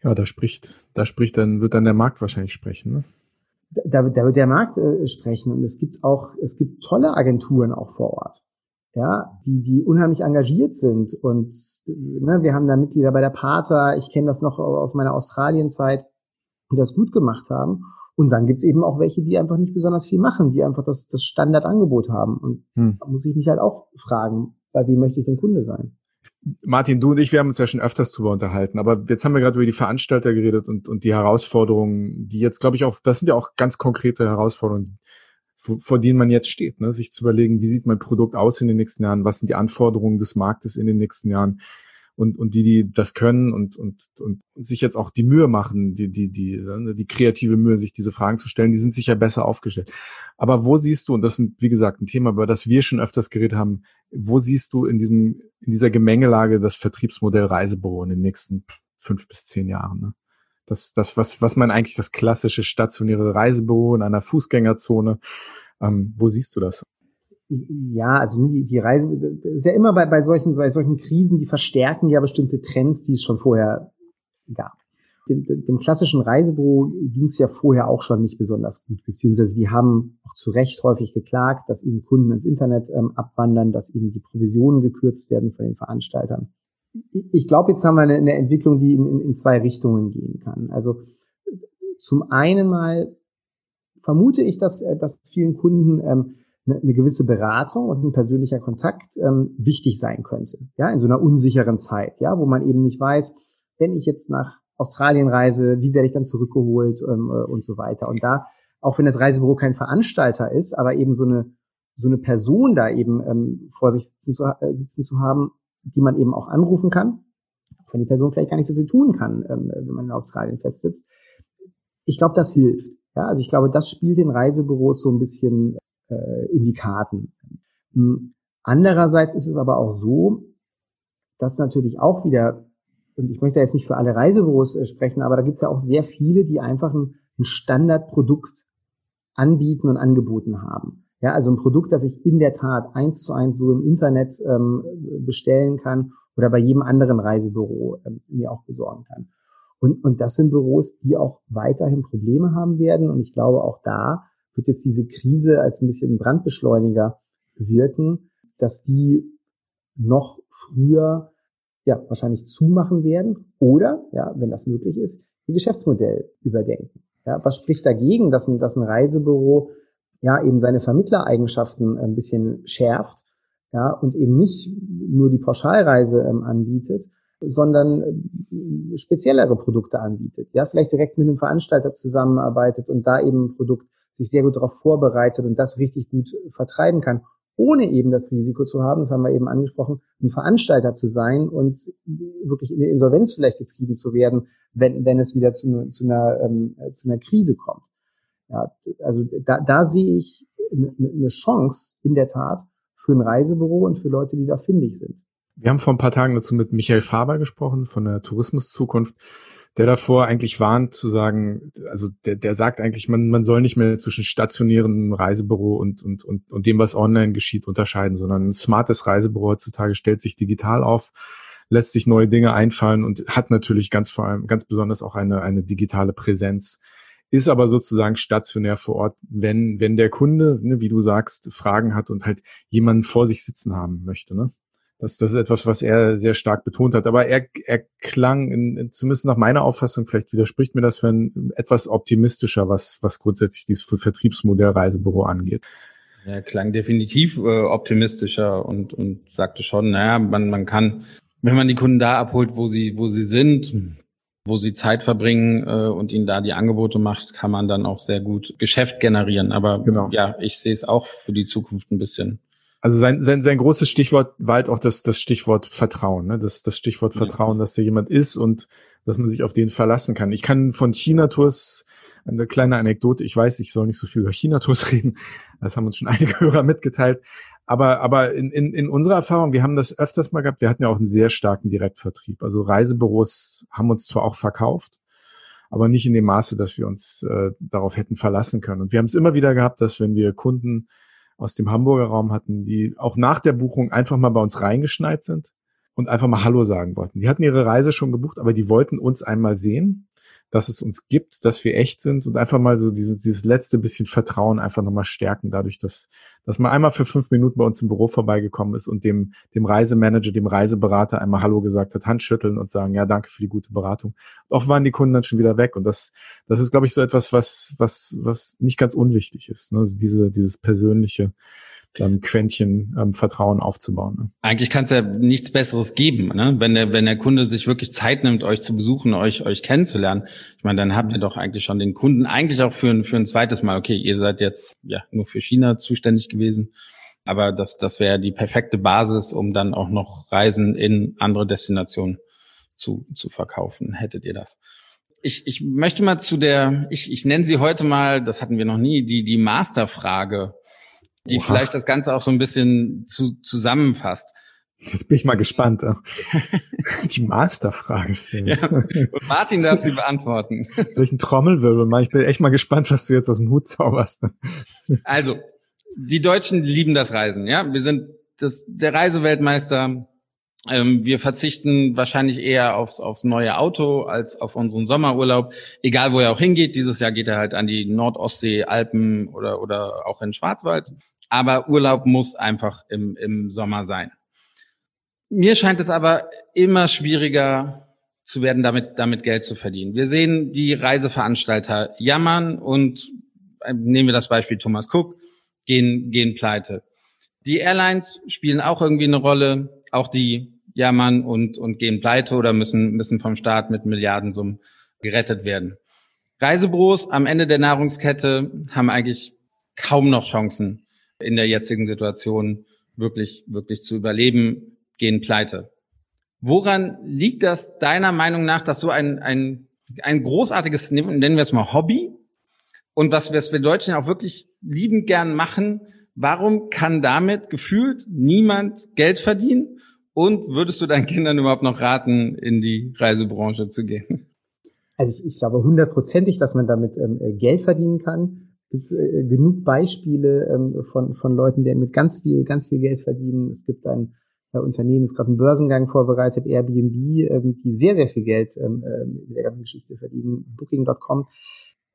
Ja, da spricht, da spricht dann, wird dann der Markt wahrscheinlich sprechen. Ne? da, da wird der Markt äh, sprechen und es gibt auch, es gibt tolle Agenturen auch vor Ort. Ja, die, die unheimlich engagiert sind und ne, wir haben da Mitglieder bei der Pater, ich kenne das noch aus meiner Australienzeit, die das gut gemacht haben. Und dann gibt's eben auch welche, die einfach nicht besonders viel machen, die einfach das, das Standardangebot haben. Und hm. da muss ich mich halt auch fragen, bei wem möchte ich denn Kunde sein? Martin, du und ich, wir haben uns ja schon öfters drüber unterhalten, aber jetzt haben wir gerade über die Veranstalter geredet und, und die Herausforderungen, die jetzt, glaube ich, auch, das sind ja auch ganz konkrete Herausforderungen, vor, vor denen man jetzt steht, ne? sich zu überlegen, wie sieht mein Produkt aus in den nächsten Jahren, was sind die Anforderungen des Marktes in den nächsten Jahren und, und die, die das können und, und, und sich jetzt auch die Mühe machen, die, die, die, ne, die kreative Mühe, sich diese Fragen zu stellen, die sind sicher besser aufgestellt. Aber wo siehst du, und das ist, wie gesagt, ein Thema, über das wir schon öfters geredet haben, wo siehst du in diesem, in dieser Gemengelage das Vertriebsmodell Reisebüro in den nächsten fünf bis zehn Jahren? Ne? Das, das, was, was man eigentlich das klassische stationäre Reisebüro in einer Fußgängerzone, ähm, wo siehst du das? Ja, also die, die Reise ist ja immer bei, bei solchen bei solchen Krisen, die verstärken ja bestimmte Trends, die es schon vorher gab. Dem, dem klassischen Reisebüro ging es ja vorher auch schon nicht besonders gut, beziehungsweise die haben auch zu Recht häufig geklagt, dass ihnen Kunden ins Internet ähm, abwandern, dass ihnen die Provisionen gekürzt werden von den Veranstaltern. Ich glaube, jetzt haben wir eine, eine Entwicklung, die in, in, in zwei Richtungen gehen kann. Also zum einen mal vermute ich, dass, äh, dass vielen Kunden ähm, eine, gewisse Beratung und ein persönlicher Kontakt ähm, wichtig sein könnte. Ja, in so einer unsicheren Zeit, ja, wo man eben nicht weiß, wenn ich jetzt nach Australien reise, wie werde ich dann zurückgeholt ähm, äh, und so weiter. Und da, auch wenn das Reisebüro kein Veranstalter ist, aber eben so eine so eine Person da eben ähm, vor sich sitzen zu, äh, sitzen zu haben, die man eben auch anrufen kann, auch wenn die Person vielleicht gar nicht so viel tun kann, ähm, wenn man in Australien festsitzt. Ich glaube, das hilft. Ja, also ich glaube, das spielt den Reisebüros so ein bisschen äh, in die Karten. Hm, andererseits ist es aber auch so, dass natürlich auch wieder, und ich möchte jetzt nicht für alle Reisebüros äh, sprechen, aber da gibt es ja auch sehr viele, die einfach ein, ein Standardprodukt anbieten und angeboten haben. Ja, also ein Produkt, das ich in der Tat eins zu eins so im Internet ähm, bestellen kann oder bei jedem anderen Reisebüro ähm, mir auch besorgen kann. Und, und das sind Büros, die auch weiterhin Probleme haben werden. Und ich glaube, auch da wird jetzt diese Krise als ein bisschen Brandbeschleuniger wirken, dass die noch früher ja wahrscheinlich zumachen werden oder ja, wenn das möglich ist, ihr Geschäftsmodell überdenken. Ja, was spricht dagegen, dass ein, dass ein Reisebüro ja eben seine Vermittlereigenschaften ein bisschen schärft, ja, und eben nicht nur die Pauschalreise ähm, anbietet, sondern äh, speziellere Produkte anbietet. Ja, vielleicht direkt mit einem Veranstalter zusammenarbeitet und da eben ein Produkt sich sehr gut darauf vorbereitet und das richtig gut vertreiben kann, ohne eben das Risiko zu haben, das haben wir eben angesprochen, ein Veranstalter zu sein und wirklich in die Insolvenz vielleicht getrieben zu werden, wenn, wenn es wieder zu, zu, einer, ähm, zu einer Krise kommt. Ja, also da, da sehe ich eine Chance in der Tat für ein Reisebüro und für Leute, die da findig sind. Wir haben vor ein paar Tagen dazu mit Michael Faber gesprochen von der Tourismuszukunft der davor eigentlich warnt zu sagen, also der, der sagt eigentlich, man, man soll nicht mehr zwischen stationärem Reisebüro und, und, und, und dem, was online geschieht, unterscheiden, sondern ein smartes Reisebüro heutzutage stellt sich digital auf, lässt sich neue Dinge einfallen und hat natürlich ganz vor allem, ganz besonders auch eine, eine digitale Präsenz ist aber sozusagen stationär vor Ort, wenn, wenn der Kunde, ne, wie du sagst, Fragen hat und halt jemanden vor sich sitzen haben möchte. Ne? Das, das ist etwas, was er sehr stark betont hat. Aber er, er klang, in, zumindest nach meiner Auffassung, vielleicht widerspricht mir das, wenn etwas optimistischer, was, was grundsätzlich dieses Vertriebsmodell Reisebüro angeht. Er klang definitiv äh, optimistischer und, und sagte schon, naja, man, man kann, wenn man die Kunden da abholt, wo sie, wo sie sind, wo sie Zeit verbringen äh, und ihnen da die Angebote macht, kann man dann auch sehr gut Geschäft generieren. Aber genau. ja, ich sehe es auch für die Zukunft ein bisschen also sein, sein, sein großes Stichwort war halt auch das, das Stichwort Vertrauen, ne? das, das Stichwort Vertrauen, dass da jemand ist und dass man sich auf den verlassen kann. Ich kann von China-Tours eine kleine Anekdote, ich weiß, ich soll nicht so viel über China-Tours reden, das haben uns schon einige Hörer mitgeteilt, aber, aber in, in, in unserer Erfahrung, wir haben das öfters mal gehabt, wir hatten ja auch einen sehr starken Direktvertrieb. Also Reisebüros haben uns zwar auch verkauft, aber nicht in dem Maße, dass wir uns äh, darauf hätten verlassen können. Und wir haben es immer wieder gehabt, dass wenn wir Kunden aus dem Hamburger Raum hatten, die auch nach der Buchung einfach mal bei uns reingeschneit sind und einfach mal Hallo sagen wollten. Die hatten ihre Reise schon gebucht, aber die wollten uns einmal sehen dass es uns gibt, dass wir echt sind und einfach mal so dieses, dieses letzte bisschen Vertrauen einfach nochmal stärken, dadurch, dass, dass man einmal für fünf Minuten bei uns im Büro vorbeigekommen ist und dem, dem Reisemanager, dem Reiseberater einmal Hallo gesagt hat, Handschütteln und sagen, ja, danke für die gute Beratung. Oft waren die Kunden dann schon wieder weg und das, das ist, glaube ich, so etwas, was, was, was nicht ganz unwichtig ist, ne? Also diese, dieses persönliche, ähm, Quäntchen ähm, Vertrauen aufzubauen. Ne? Eigentlich kann es ja nichts Besseres geben, ne? wenn der wenn der Kunde sich wirklich Zeit nimmt, euch zu besuchen, euch euch kennenzulernen. Ich meine, dann habt ihr doch eigentlich schon den Kunden eigentlich auch für ein für ein zweites Mal. Okay, ihr seid jetzt ja nur für China zuständig gewesen, aber das das wäre die perfekte Basis, um dann auch noch Reisen in andere Destinationen zu zu verkaufen. Hättet ihr das? ich, ich möchte mal zu der, ich, ich nenne sie heute mal, das hatten wir noch nie, die, die Masterfrage die Oha. vielleicht das Ganze auch so ein bisschen zu, zusammenfasst. Jetzt bin ich mal gespannt. Die Masterfrage ist ja. Und Martin darf sie beantworten. Soll ich einen Trommelwirbel machen? Ich bin echt mal gespannt, was du jetzt aus dem Hut zauberst. Also, die Deutschen lieben das Reisen, ja. Wir sind das, der Reiseweltmeister. Ähm, wir verzichten wahrscheinlich eher aufs, aufs neue Auto als auf unseren Sommerurlaub. Egal, wo er auch hingeht. Dieses Jahr geht er halt an die Nordostsee, Alpen oder, oder auch in Schwarzwald. Aber Urlaub muss einfach im, im Sommer sein. Mir scheint es aber immer schwieriger zu werden, damit, damit Geld zu verdienen. Wir sehen die Reiseveranstalter jammern und äh, nehmen wir das Beispiel Thomas Cook, gehen, gehen pleite. Die Airlines spielen auch irgendwie eine Rolle, auch die jammern und, und gehen pleite oder müssen, müssen vom Staat mit Milliardensummen gerettet werden. Reisebüros am Ende der Nahrungskette haben eigentlich kaum noch Chancen, in der jetzigen Situation wirklich, wirklich zu überleben, gehen pleite. Woran liegt das deiner Meinung nach, dass so ein, ein, ein großartiges, nennen wir es mal Hobby, und was, was wir Deutschen auch wirklich liebend gern machen, warum kann damit gefühlt niemand Geld verdienen? Und würdest du deinen Kindern überhaupt noch raten, in die Reisebranche zu gehen? Also ich, ich glaube hundertprozentig, dass man damit ähm, Geld verdienen kann gibt es äh, genug Beispiele ähm, von, von Leuten, die mit ganz viel, ganz viel Geld verdienen. Es gibt ein äh, Unternehmen, das gerade einen Börsengang vorbereitet, Airbnb, ähm, die sehr, sehr viel Geld ähm, äh, mit der ganzen Geschichte verdienen, Booking.com.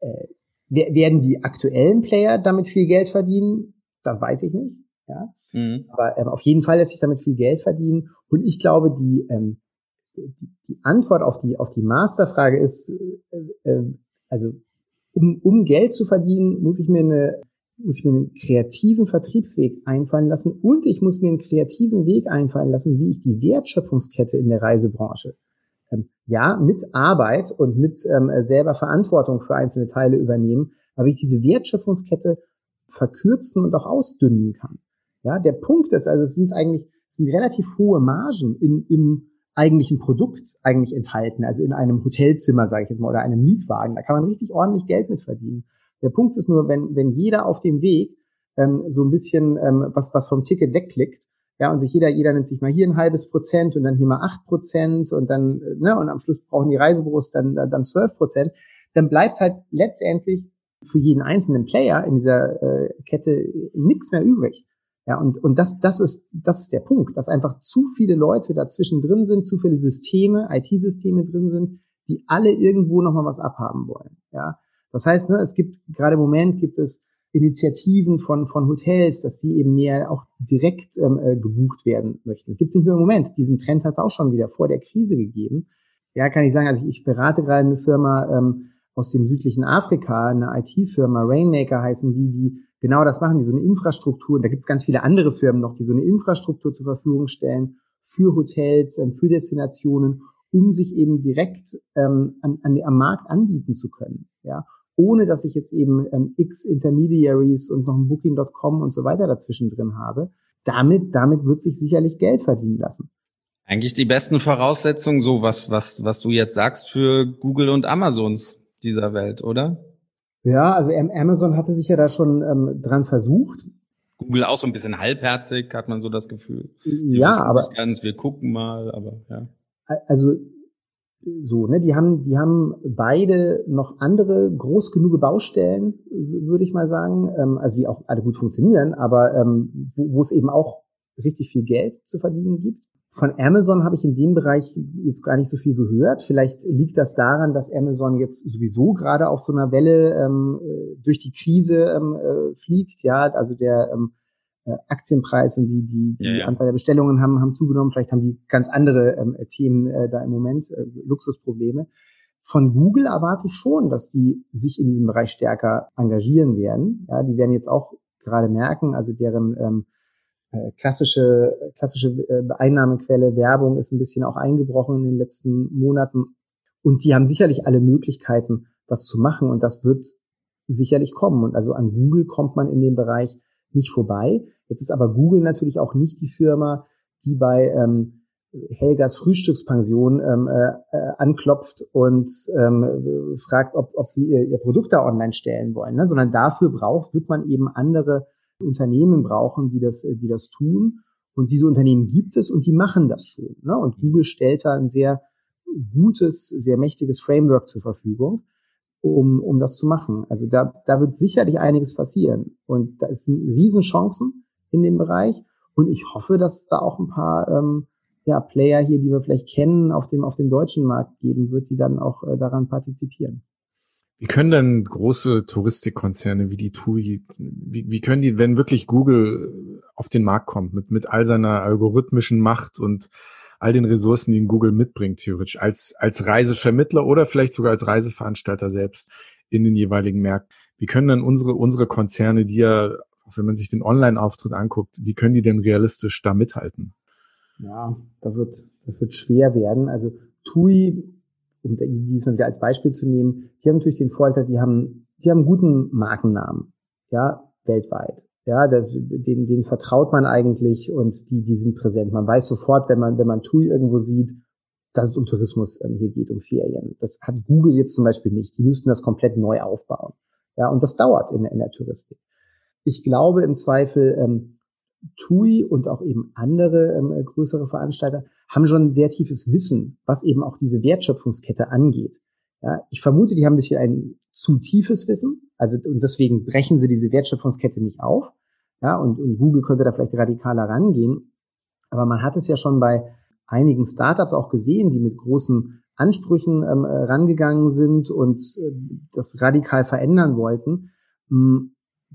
Äh, werden die aktuellen Player damit viel Geld verdienen? Da weiß ich nicht. Ja. Mhm. Aber ähm, auf jeden Fall lässt sich damit viel Geld verdienen. Und ich glaube, die, ähm, die, die Antwort auf die, auf die Masterfrage ist, äh, äh, also um, um Geld zu verdienen, muss ich mir eine muss ich mir einen kreativen Vertriebsweg einfallen lassen und ich muss mir einen kreativen Weg einfallen lassen, wie ich die Wertschöpfungskette in der Reisebranche ähm, ja mit Arbeit und mit ähm, selber Verantwortung für einzelne Teile übernehmen, aber ich diese Wertschöpfungskette verkürzen und auch ausdünnen kann. Ja, der Punkt ist also, es sind eigentlich es sind relativ hohe Margen in, im eigentlichen Produkt eigentlich enthalten, also in einem Hotelzimmer, sage ich jetzt mal, oder einem Mietwagen. Da kann man richtig ordentlich Geld mit verdienen. Der Punkt ist nur, wenn, wenn jeder auf dem Weg ähm, so ein bisschen ähm, was, was vom Ticket wegklickt, Ja, und sich jeder, jeder nimmt sich mal hier ein halbes Prozent und dann hier mal acht Prozent und dann, ne, und am Schluss brauchen die Reisebüros dann, dann zwölf Prozent. Dann bleibt halt letztendlich für jeden einzelnen Player in dieser äh, Kette nichts mehr übrig. Ja, und, und das, das ist, das ist der Punkt, dass einfach zu viele Leute dazwischen drin sind, zu viele Systeme, IT-Systeme drin sind, die alle irgendwo nochmal was abhaben wollen. Ja, das heißt, ne, es gibt gerade im Moment gibt es Initiativen von, von Hotels, dass sie eben mehr auch direkt ähm, äh, gebucht werden möchten. Gibt es nicht nur im Moment. Diesen Trend hat es auch schon wieder vor der Krise gegeben. Ja, kann ich sagen, also ich, ich berate gerade eine Firma ähm, aus dem südlichen Afrika, eine IT-Firma, Rainmaker heißen die, die genau das machen, die so eine Infrastruktur, und da gibt es ganz viele andere Firmen noch, die so eine Infrastruktur zur Verfügung stellen für Hotels, ähm, für Destinationen, um sich eben direkt ähm, an, an, am Markt anbieten zu können, ja, ohne dass ich jetzt eben ähm, x Intermediaries und noch ein Booking.com und so weiter dazwischen drin habe. Damit, damit wird sich sicherlich Geld verdienen lassen. Eigentlich die besten Voraussetzungen, so was, was, was du jetzt sagst für Google und Amazons dieser Welt, oder? Ja, also Amazon hatte sich ja da schon ähm, dran versucht. Google auch so ein bisschen halbherzig, hat man so das Gefühl. Die ja, aber ganz, wir gucken mal, aber ja. Also so, ne, die haben, die haben beide noch andere groß genug Baustellen, würde ich mal sagen, ähm, also die auch alle gut funktionieren, aber ähm, wo, wo es eben auch richtig viel Geld zu verdienen gibt. Von Amazon habe ich in dem Bereich jetzt gar nicht so viel gehört. Vielleicht liegt das daran, dass Amazon jetzt sowieso gerade auf so einer Welle ähm, äh, durch die Krise ähm, äh, fliegt. Ja, also der ähm, äh, Aktienpreis und die, die, die ja, ja. Anzahl der Bestellungen haben, haben zugenommen. Vielleicht haben die ganz andere ähm, Themen äh, da im Moment, äh, Luxusprobleme. Von Google erwarte ich schon, dass die sich in diesem Bereich stärker engagieren werden. Ja, die werden jetzt auch gerade merken, also deren ähm, äh, klassische, klassische äh, Einnahmenquelle Werbung ist ein bisschen auch eingebrochen in den letzten Monaten. Und die haben sicherlich alle Möglichkeiten, das zu machen. Und das wird sicherlich kommen. Und also an Google kommt man in dem Bereich nicht vorbei. Jetzt ist aber Google natürlich auch nicht die Firma, die bei ähm, Helgas Frühstückspension ähm, äh, äh anklopft und ähm, fragt, ob, ob sie ihr, ihr Produkt da online stellen wollen, ne? sondern dafür braucht, wird man eben andere Unternehmen brauchen, die das, die das tun. Und diese Unternehmen gibt es und die machen das schon. Ne? Und Google stellt da ein sehr gutes, sehr mächtiges Framework zur Verfügung, um, um das zu machen. Also da, da wird sicherlich einiges passieren. Und da ist Riesenchancen in dem Bereich. Und ich hoffe, dass da auch ein paar ähm, ja, Player hier, die wir vielleicht kennen, auf dem, auf dem deutschen Markt geben wird, die dann auch äh, daran partizipieren. Wie können denn große Touristikkonzerne wie die TUI, wie, wie können die, wenn wirklich Google auf den Markt kommt, mit, mit all seiner algorithmischen Macht und all den Ressourcen, die Google mitbringt, theoretisch, als, als Reisevermittler oder vielleicht sogar als Reiseveranstalter selbst in den jeweiligen Märkten. Wie können denn unsere, unsere Konzerne, die ja, wenn man sich den Online-Auftritt anguckt, wie können die denn realistisch da mithalten? Ja, da wird, das wird schwer werden. Also TUI um diesmal wieder als Beispiel zu nehmen, die haben natürlich den Vorteil, die haben, die haben guten Markennamen, ja, weltweit. Ja, das, den, den vertraut man eigentlich und die, die sind präsent. Man weiß sofort, wenn man, wenn man TUI irgendwo sieht, dass es um Tourismus ähm, hier geht, um Ferien. Das hat Google jetzt zum Beispiel nicht. Die müssten das komplett neu aufbauen. Ja, und das dauert in, in der Touristik. Ich glaube im Zweifel, ähm, TUI und auch eben andere ähm, größere Veranstalter haben schon ein sehr tiefes Wissen, was eben auch diese Wertschöpfungskette angeht. Ja, ich vermute, die haben ein bisschen ein zu tiefes Wissen, also und deswegen brechen sie diese Wertschöpfungskette nicht auf. Ja, und, und Google könnte da vielleicht radikaler rangehen. Aber man hat es ja schon bei einigen Startups auch gesehen, die mit großen Ansprüchen ähm, rangegangen sind und äh, das radikal verändern wollten. Mh, hm,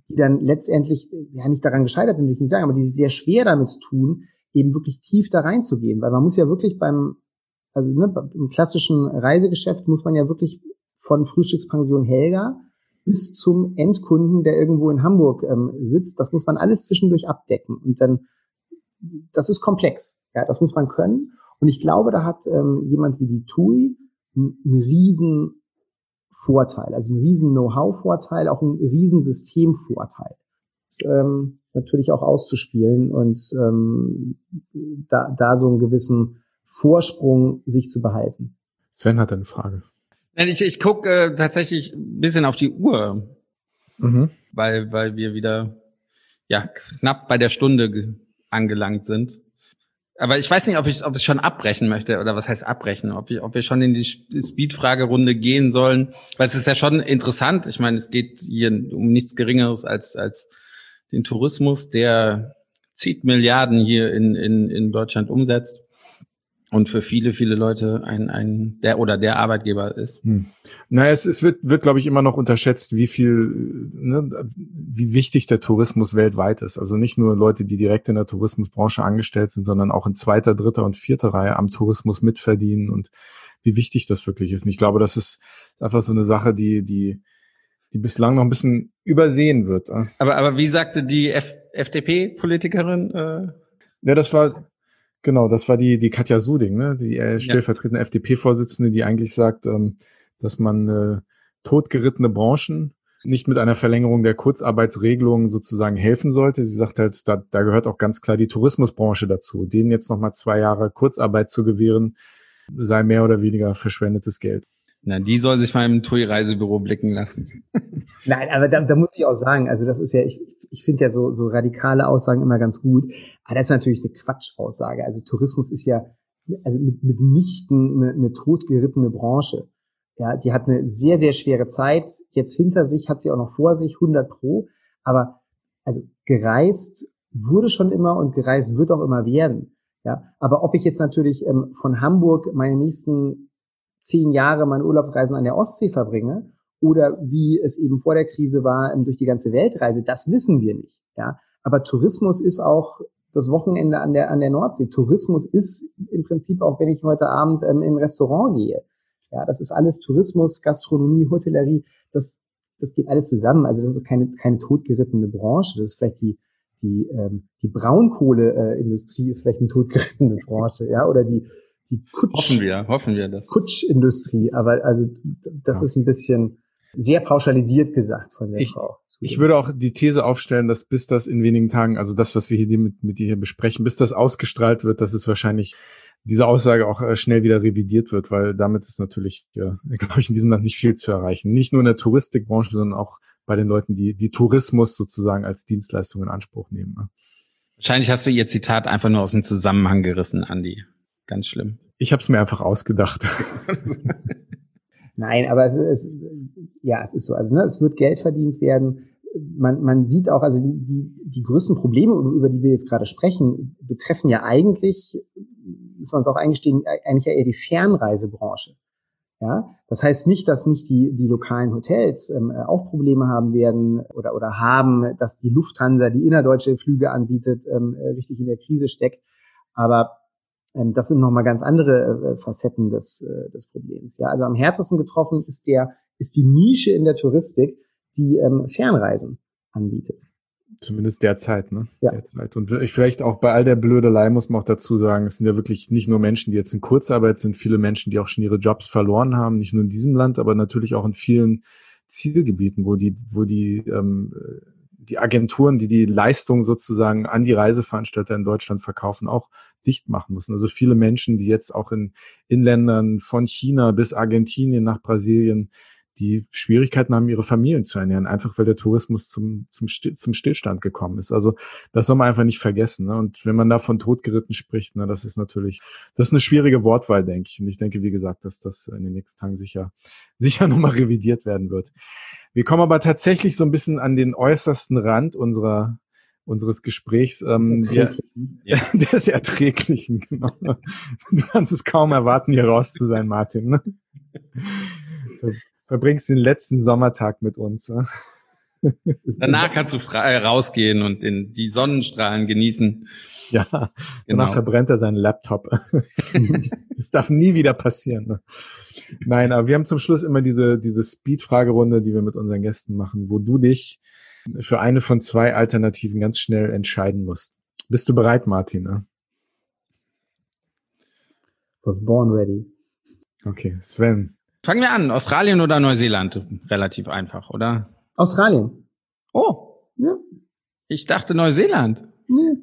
die dann letztendlich ja nicht daran gescheitert sind, will ich nicht sagen, aber die sehr schwer damit tun, eben wirklich tief da reinzugehen, weil man muss ja wirklich beim, also ne, im klassischen Reisegeschäft muss man ja wirklich von Frühstückspension Helga bis zum Endkunden, der irgendwo in Hamburg ähm, sitzt, das muss man alles zwischendurch abdecken. Und dann, das ist komplex, ja, das muss man können. Und ich glaube, da hat ähm, jemand wie die TUI einen, einen riesen Vorteil, also ein riesen Know-how-Vorteil, auch ein riesen Systemvorteil. Ähm, natürlich auch auszuspielen und ähm, da, da so einen gewissen Vorsprung sich zu behalten. Sven hat eine Frage. Ich, ich gucke äh, tatsächlich ein bisschen auf die Uhr, mhm. weil, weil wir wieder ja knapp bei der Stunde angelangt sind. Aber ich weiß nicht, ob ich, ob ich schon abbrechen möchte oder was heißt abbrechen, ob, ich, ob wir schon in die Speed-Fragerunde gehen sollen, weil es ist ja schon interessant. Ich meine, es geht hier um nichts Geringeres als, als den Tourismus, der zieht Milliarden hier in, in, in Deutschland umsetzt und für viele, viele Leute ein, ein der oder der Arbeitgeber ist. Hm. Naja, es, es wird, wird, glaube ich, immer noch unterschätzt, wie viel, ne, wie wichtig der Tourismus weltweit ist. Also nicht nur Leute, die direkt in der Tourismusbranche angestellt sind, sondern auch in zweiter, dritter und vierter Reihe am Tourismus mitverdienen und wie wichtig das wirklich ist. Und ich glaube, das ist einfach so eine Sache, die, die, die bislang noch ein bisschen übersehen wird. Aber, aber wie sagte die FDP-Politikerin? Äh ja, das war Genau, das war die, die Katja Suding, ne? die äh, stellvertretende ja. FDP-Vorsitzende, die eigentlich sagt, ähm, dass man äh, totgerittene Branchen nicht mit einer Verlängerung der Kurzarbeitsregelung sozusagen helfen sollte. Sie sagt halt, da, da gehört auch ganz klar die Tourismusbranche dazu. Denen jetzt nochmal zwei Jahre Kurzarbeit zu gewähren, sei mehr oder weniger verschwendetes Geld. Na, die soll sich mal im TUI-Reisebüro blicken lassen. Nein, aber da, da muss ich auch sagen, also das ist ja, ich, ich finde ja so, so radikale Aussagen immer ganz gut. Aber das ist natürlich eine Quatschaussage. Also Tourismus ist ja also mit, mitnichten eine, eine totgerittene Branche. Ja, die hat eine sehr, sehr schwere Zeit. Jetzt hinter sich hat sie auch noch vor sich 100 pro. Aber also gereist wurde schon immer und gereist wird auch immer werden. Ja, aber ob ich jetzt natürlich ähm, von Hamburg meine nächsten zehn Jahre meine Urlaubsreisen an der Ostsee verbringe oder wie es eben vor der Krise war durch die ganze Weltreise, das wissen wir nicht. Ja, aber Tourismus ist auch das Wochenende an der an der Nordsee. Tourismus ist im Prinzip auch, wenn ich heute Abend ähm, in ein Restaurant gehe. Ja, das ist alles Tourismus, Gastronomie, Hotellerie. Das das geht alles zusammen. Also das ist keine keine totgerittene Branche. Das ist vielleicht die die ähm, die Braunkohleindustrie äh, ist vielleicht eine totgerittene Branche, ja, oder die die Kutsch, hoffen wir, hoffen wir das. Kutschindustrie, aber also das ja. ist ein bisschen sehr pauschalisiert gesagt von der ich, Frau. Ich würde auch die These aufstellen, dass bis das in wenigen Tagen, also das, was wir hier mit, mit dir hier besprechen, bis das ausgestrahlt wird, dass es wahrscheinlich diese Aussage auch äh, schnell wieder revidiert wird, weil damit ist natürlich, ja, glaube ich, in diesem Land nicht viel zu erreichen. Nicht nur in der Touristikbranche, sondern auch bei den Leuten, die die Tourismus sozusagen als Dienstleistung in Anspruch nehmen. Ne? Wahrscheinlich hast du ihr Zitat einfach nur aus dem Zusammenhang gerissen, Andi. Ganz schlimm. Ich habe es mir einfach ausgedacht. Nein, aber es ist, ja, es ist so. Also ne, es wird Geld verdient werden. Man, man sieht auch, also die, die größten Probleme, über die wir jetzt gerade sprechen, betreffen ja eigentlich, muss man es auch eingestehen, eigentlich ja eher die Fernreisebranche. Ja, das heißt nicht, dass nicht die, die lokalen Hotels ähm, auch Probleme haben werden oder, oder haben, dass die Lufthansa, die innerdeutsche Flüge anbietet, ähm, richtig in der Krise steckt. Aber ähm, das sind nochmal ganz andere äh, Facetten des, äh, des Problems. Ja, also am härtesten getroffen ist der, ist die Nische in der Touristik, die ähm, Fernreisen anbietet. Zumindest derzeit, ne? Ja. Derzeit. Und vielleicht auch bei all der Blödelei muss man auch dazu sagen, es sind ja wirklich nicht nur Menschen, die jetzt in Kurzarbeit sind, viele Menschen, die auch schon ihre Jobs verloren haben, nicht nur in diesem Land, aber natürlich auch in vielen Zielgebieten, wo die, wo die ähm, die Agenturen, die die Leistung sozusagen an die Reiseveranstalter in Deutschland verkaufen, auch dicht machen müssen. Also viele Menschen, die jetzt auch in, in Ländern von China bis Argentinien nach Brasilien die Schwierigkeiten haben, ihre Familien zu ernähren, einfach weil der Tourismus zum, zum, zum Stillstand gekommen ist. Also das soll man einfach nicht vergessen. Ne? Und wenn man da von Totgeritten spricht, ne, das ist natürlich, das ist eine schwierige Wortwahl, denke ich. Und ich denke, wie gesagt, dass das in den nächsten Tagen sicher, sicher nochmal revidiert werden wird. Wir kommen aber tatsächlich so ein bisschen an den äußersten Rand unserer unseres Gesprächs. Ähm, der, ja. der ist erträglichen, genau. Du kannst es kaum erwarten, hier raus zu sein, Martin. Ne? Du verbringst den letzten Sommertag mit uns. Ne? Danach kannst du frei rausgehen und den, die Sonnenstrahlen genießen. Ja, genau. danach verbrennt er seinen Laptop. das darf nie wieder passieren. Ne? Nein, aber wir haben zum Schluss immer diese, diese Speed-Fragerunde, die wir mit unseren Gästen machen, wo du dich für eine von zwei Alternativen ganz schnell entscheiden musst. Bist du bereit, Martin? Ne? Was born ready. Okay, Sven. Fangen wir an. Australien oder Neuseeland? Relativ einfach, oder? Australien. Oh. Ja. Ich dachte Neuseeland. Nee.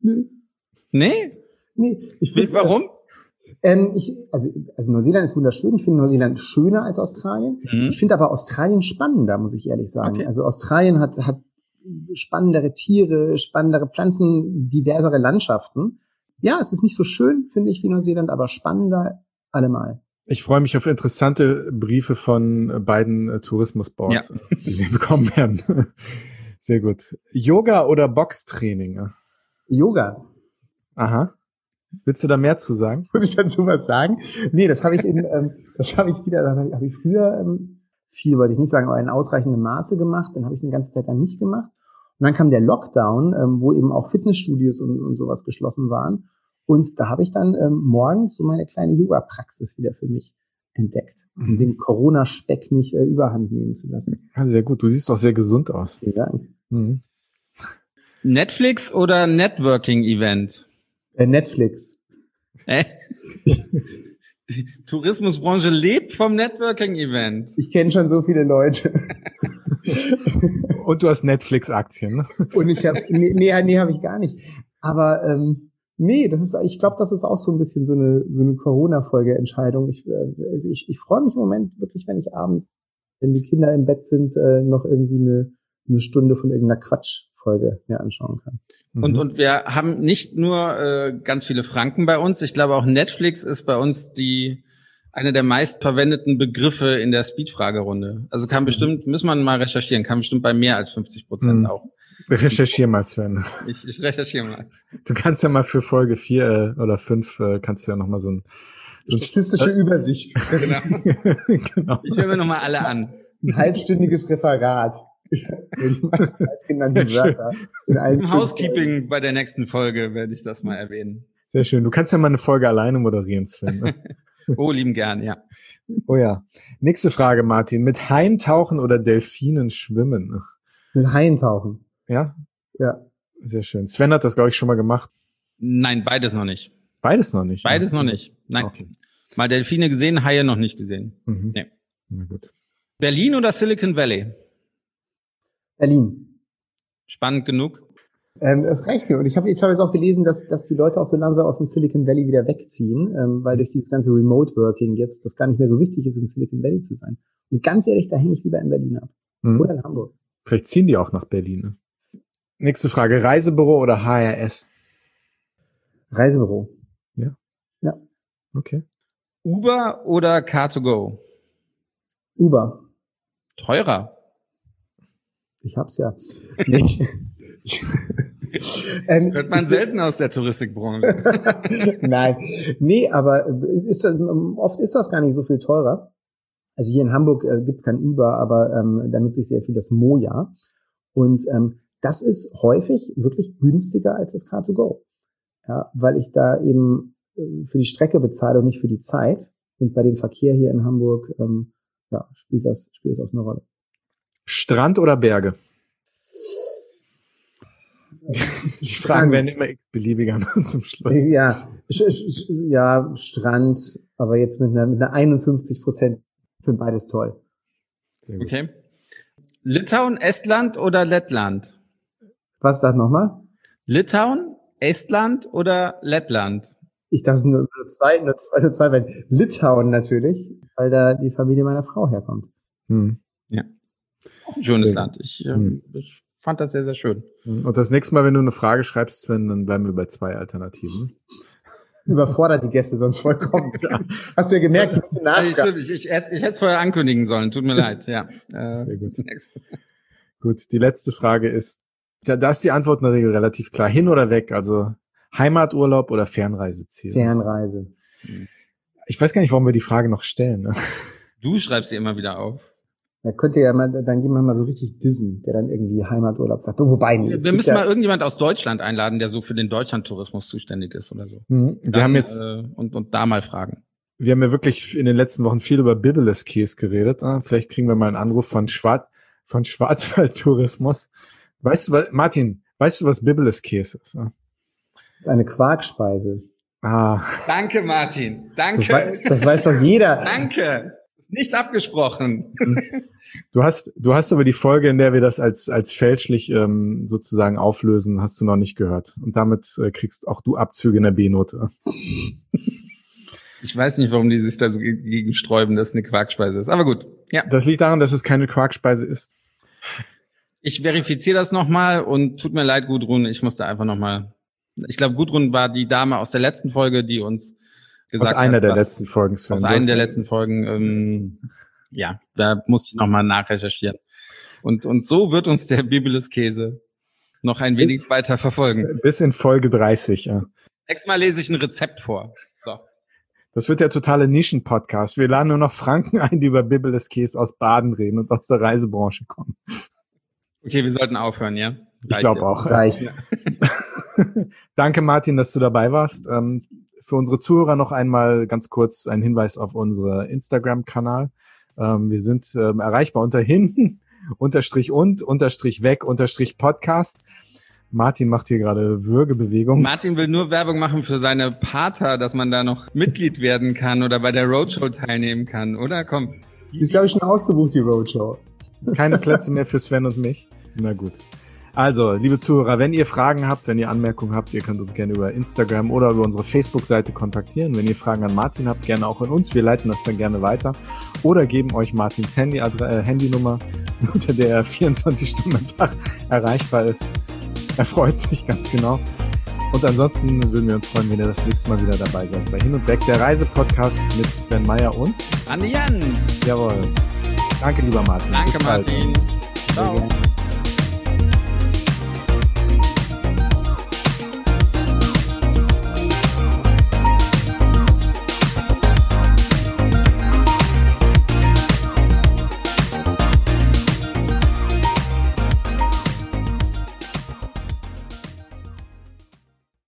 Nee. Nee? Nee. Ich will, Warum? Ähm, ich, also, also Neuseeland ist wunderschön. Ich finde Neuseeland schöner als Australien. Mhm. Ich finde aber Australien spannender, muss ich ehrlich sagen. Okay. Also Australien hat, hat spannendere Tiere, spannendere Pflanzen, diversere Landschaften. Ja, es ist nicht so schön, finde ich, wie Neuseeland, aber spannender allemal. Ich freue mich auf interessante Briefe von beiden äh, Tourismusboards, ja. die wir bekommen werden. Sehr gut. Yoga oder Boxtraining? Yoga. Aha. Willst du da mehr zu sagen? Muss ich dazu was sagen? Nee, das habe ich in, ähm, das habe ich wieder, das habe ich, hab ich früher ähm, viel, wollte ich nicht sagen, aber in ausreichendem Maße gemacht. Dann habe ich es eine ganze Zeit lang nicht gemacht. Und dann kam der Lockdown, ähm, wo eben auch Fitnessstudios und, und sowas geschlossen waren. Und da habe ich dann ähm, morgens so meine kleine Yoga-Praxis wieder für mich entdeckt, um mhm. den Corona-Speck nicht äh, überhand nehmen zu lassen. Ja, sehr gut. Du siehst auch sehr gesund aus. Vielen Dank. Mhm. Netflix oder Networking-Event? Äh, Netflix. Äh? Die Tourismusbranche lebt vom Networking-Event. Ich kenne schon so viele Leute. Und du hast Netflix-Aktien. Ne? Und ich habe nee, nee, nee habe ich gar nicht. Aber ähm, nee, das ist, ich glaube, das ist auch so ein bisschen so eine so eine Corona-Folgeentscheidung. Ich, äh, also ich, ich freue mich im Moment wirklich, wenn ich abends, wenn die Kinder im Bett sind, äh, noch irgendwie eine eine Stunde von irgendeiner Quatschfolge mir anschauen kann. Und, mhm. und wir haben nicht nur äh, ganz viele Franken bei uns, ich glaube auch Netflix ist bei uns die eine der meistverwendeten Begriffe in der Speed-Fragerunde. Also kann mhm. bestimmt, muss man mal recherchieren, kann bestimmt bei mehr als 50 Prozent mhm. auch. Recherchier mal, Sven. Ich, ich recherchiere mal. Du kannst ja mal für Folge vier äh, oder fünf äh, kannst du ja noch mal so ein so statistische Übersicht. Genau. genau. Ich höre mir noch mal alle an. Ein halbstündiges Referat. Im Housekeeping bei der nächsten Folge werde ich das mal erwähnen. Sehr schön. Du kannst ja mal eine Folge alleine moderieren, Sven. Ne? oh, lieben gern, ja. Oh ja. Nächste Frage, Martin. Mit Haien tauchen oder Delfinen schwimmen? Mit Haien tauchen. Ja? Ja. Sehr schön. Sven hat das, glaube ich, schon mal gemacht. Nein, beides noch nicht. Beides noch nicht? Beides ja. noch nicht. Nein. Okay. Mal Delfine gesehen, Haie noch nicht gesehen. Mhm. Nee. Na gut. Berlin oder Silicon Valley? Berlin. Spannend genug. Ähm, es reicht mir. Und ich habe ich hab jetzt auch gelesen, dass, dass die Leute auch so langsam aus dem Silicon Valley wieder wegziehen, ähm, weil durch dieses ganze Remote Working jetzt das gar nicht mehr so wichtig ist, im Silicon Valley zu sein. Und ganz ehrlich, da hänge ich lieber in Berlin ab. Mhm. Oder in Hamburg. Vielleicht ziehen die auch nach Berlin. Ne? Nächste Frage. Reisebüro oder HRS? Reisebüro. Ja. Ja. Okay. Uber oder Car2Go? Uber. Teurer. Ich hab's ja. Nee. ähm, Hört man selten aus der Touristikbranche. Nein, nee, aber ist, oft ist das gar nicht so viel teurer. Also hier in Hamburg äh, gibt's kein Uber, aber ähm, da nutze ich sehr viel das Moja. Und ähm, das ist häufig wirklich günstiger als das Car2Go. Ja, weil ich da eben äh, für die Strecke bezahle und nicht für die Zeit. Und bei dem Verkehr hier in Hamburg ähm, ja, spielt das spielt das auch eine Rolle. Strand oder Berge? Die Fragen werden immer beliebiger zum Schluss. Ja, ja, Strand, aber jetzt mit einer, mit einer 51 Prozent für beides toll. Okay. Litauen, Estland oder Lettland? Was sagt nochmal? Litauen, Estland oder Lettland? Ich dachte, es sind nur zwei, nur zwei, nur zwei, Litauen natürlich, weil da die Familie meiner Frau herkommt. Hm. Ja. Auch ein schönes Land. Ich, hm. ich fand das sehr, sehr schön. Hm. Und das nächste Mal, wenn du eine Frage schreibst, Sven, dann bleiben wir bei zwei Alternativen. Überfordert die Gäste sonst vollkommen. Hast du ja gemerkt, ich muss nachfragen. Ich, ich, ich, ich hätte es vorher ankündigen sollen. Tut mir leid. Ja. Äh, sehr gut. Gut, die letzte Frage ist, da, da ist die Antwort in der Regel relativ klar. Hin oder weg? Also Heimaturlaub oder Fernreiseziel? Fernreise. Ich weiß gar nicht, warum wir die Frage noch stellen. Ne? Du schreibst sie immer wieder auf. Da könnte ja mal, dann gehen wir mal so richtig dissen, der dann irgendwie Heimaturlaub sagt. Oh, wobei, nee, Wir müssen ja mal irgendjemand aus Deutschland einladen, der so für den Deutschlandtourismus zuständig ist oder so. Mhm. Wir dann, haben jetzt äh, und, und da mal fragen. Wir haben ja wirklich in den letzten Wochen viel über Bibeless Käse geredet. Ah, vielleicht kriegen wir mal einen Anruf von Schwarz von Schwarzwaldtourismus. Weißt du, was, Martin, weißt du, was Bibeless Käse ist? Das ist eine Quarkspeise. Ah. Danke, Martin. Danke. Das, wei das weiß doch jeder. Danke nicht abgesprochen. Du hast, du hast aber die Folge, in der wir das als, als fälschlich ähm, sozusagen auflösen, hast du noch nicht gehört. Und damit äh, kriegst auch du Abzüge in der B-Note. Ich weiß nicht, warum die sich da so gegen sträuben, dass es eine Quarkspeise ist. Aber gut, ja. Das liegt daran, dass es keine Quarkspeise ist. Ich verifiziere das nochmal und tut mir leid, Gudrun, ich musste einfach nochmal. Ich glaube, Gudrun war die Dame aus der letzten Folge, die uns gesagt aus einer hat, der was- letzten Folgen. Sven. Aus einer hast- der letzten Folgen, ähm, ja, da musste ich nochmal nachrecherchieren. Und, und so wird uns der Bibelus Käse noch ein wenig weiter verfolgen. Bis in Folge 30, ja. Nächstes Mal lese ich ein Rezept vor. So. Das wird der totale Nischen-Podcast. Wir laden nur noch Franken ein, die über Bibbeles Käse aus Baden reden und aus der Reisebranche kommen. Okay, wir sollten aufhören, ja? Ich Reicht glaube ja. auch. Reicht. Danke, Martin, dass du dabei warst. Ähm, für unsere Zuhörer noch einmal ganz kurz ein Hinweis auf unsere Instagram-Kanal. Ähm, wir sind ähm, erreichbar unter hinten, unterstrich und, unterstrich weg, unterstrich Podcast. Martin macht hier gerade Würgebewegungen. Martin will nur Werbung machen für seine Pater, dass man da noch Mitglied werden kann oder bei der Roadshow teilnehmen kann, oder? Komm. Die ist, glaube ich, schon ausgebucht, die Roadshow. Keine Plätze mehr für Sven und mich. Na gut. Also, liebe Zuhörer, wenn ihr Fragen habt, wenn ihr Anmerkungen habt, ihr könnt uns gerne über Instagram oder über unsere Facebook-Seite kontaktieren. Wenn ihr Fragen an Martin habt, gerne auch an uns. Wir leiten das dann gerne weiter. Oder geben euch Martins Handy äh, Handynummer, unter der er 24 Stunden am Tag erreichbar ist. Er freut sich ganz genau. Und ansonsten würden wir uns freuen, wenn ihr das nächste Mal wieder dabei seid. Bei Hin und Weg, der Reisepodcast mit Sven Meyer und, Andi Jan. jawohl. Danke, lieber Martin. Danke. Martin. Ciao.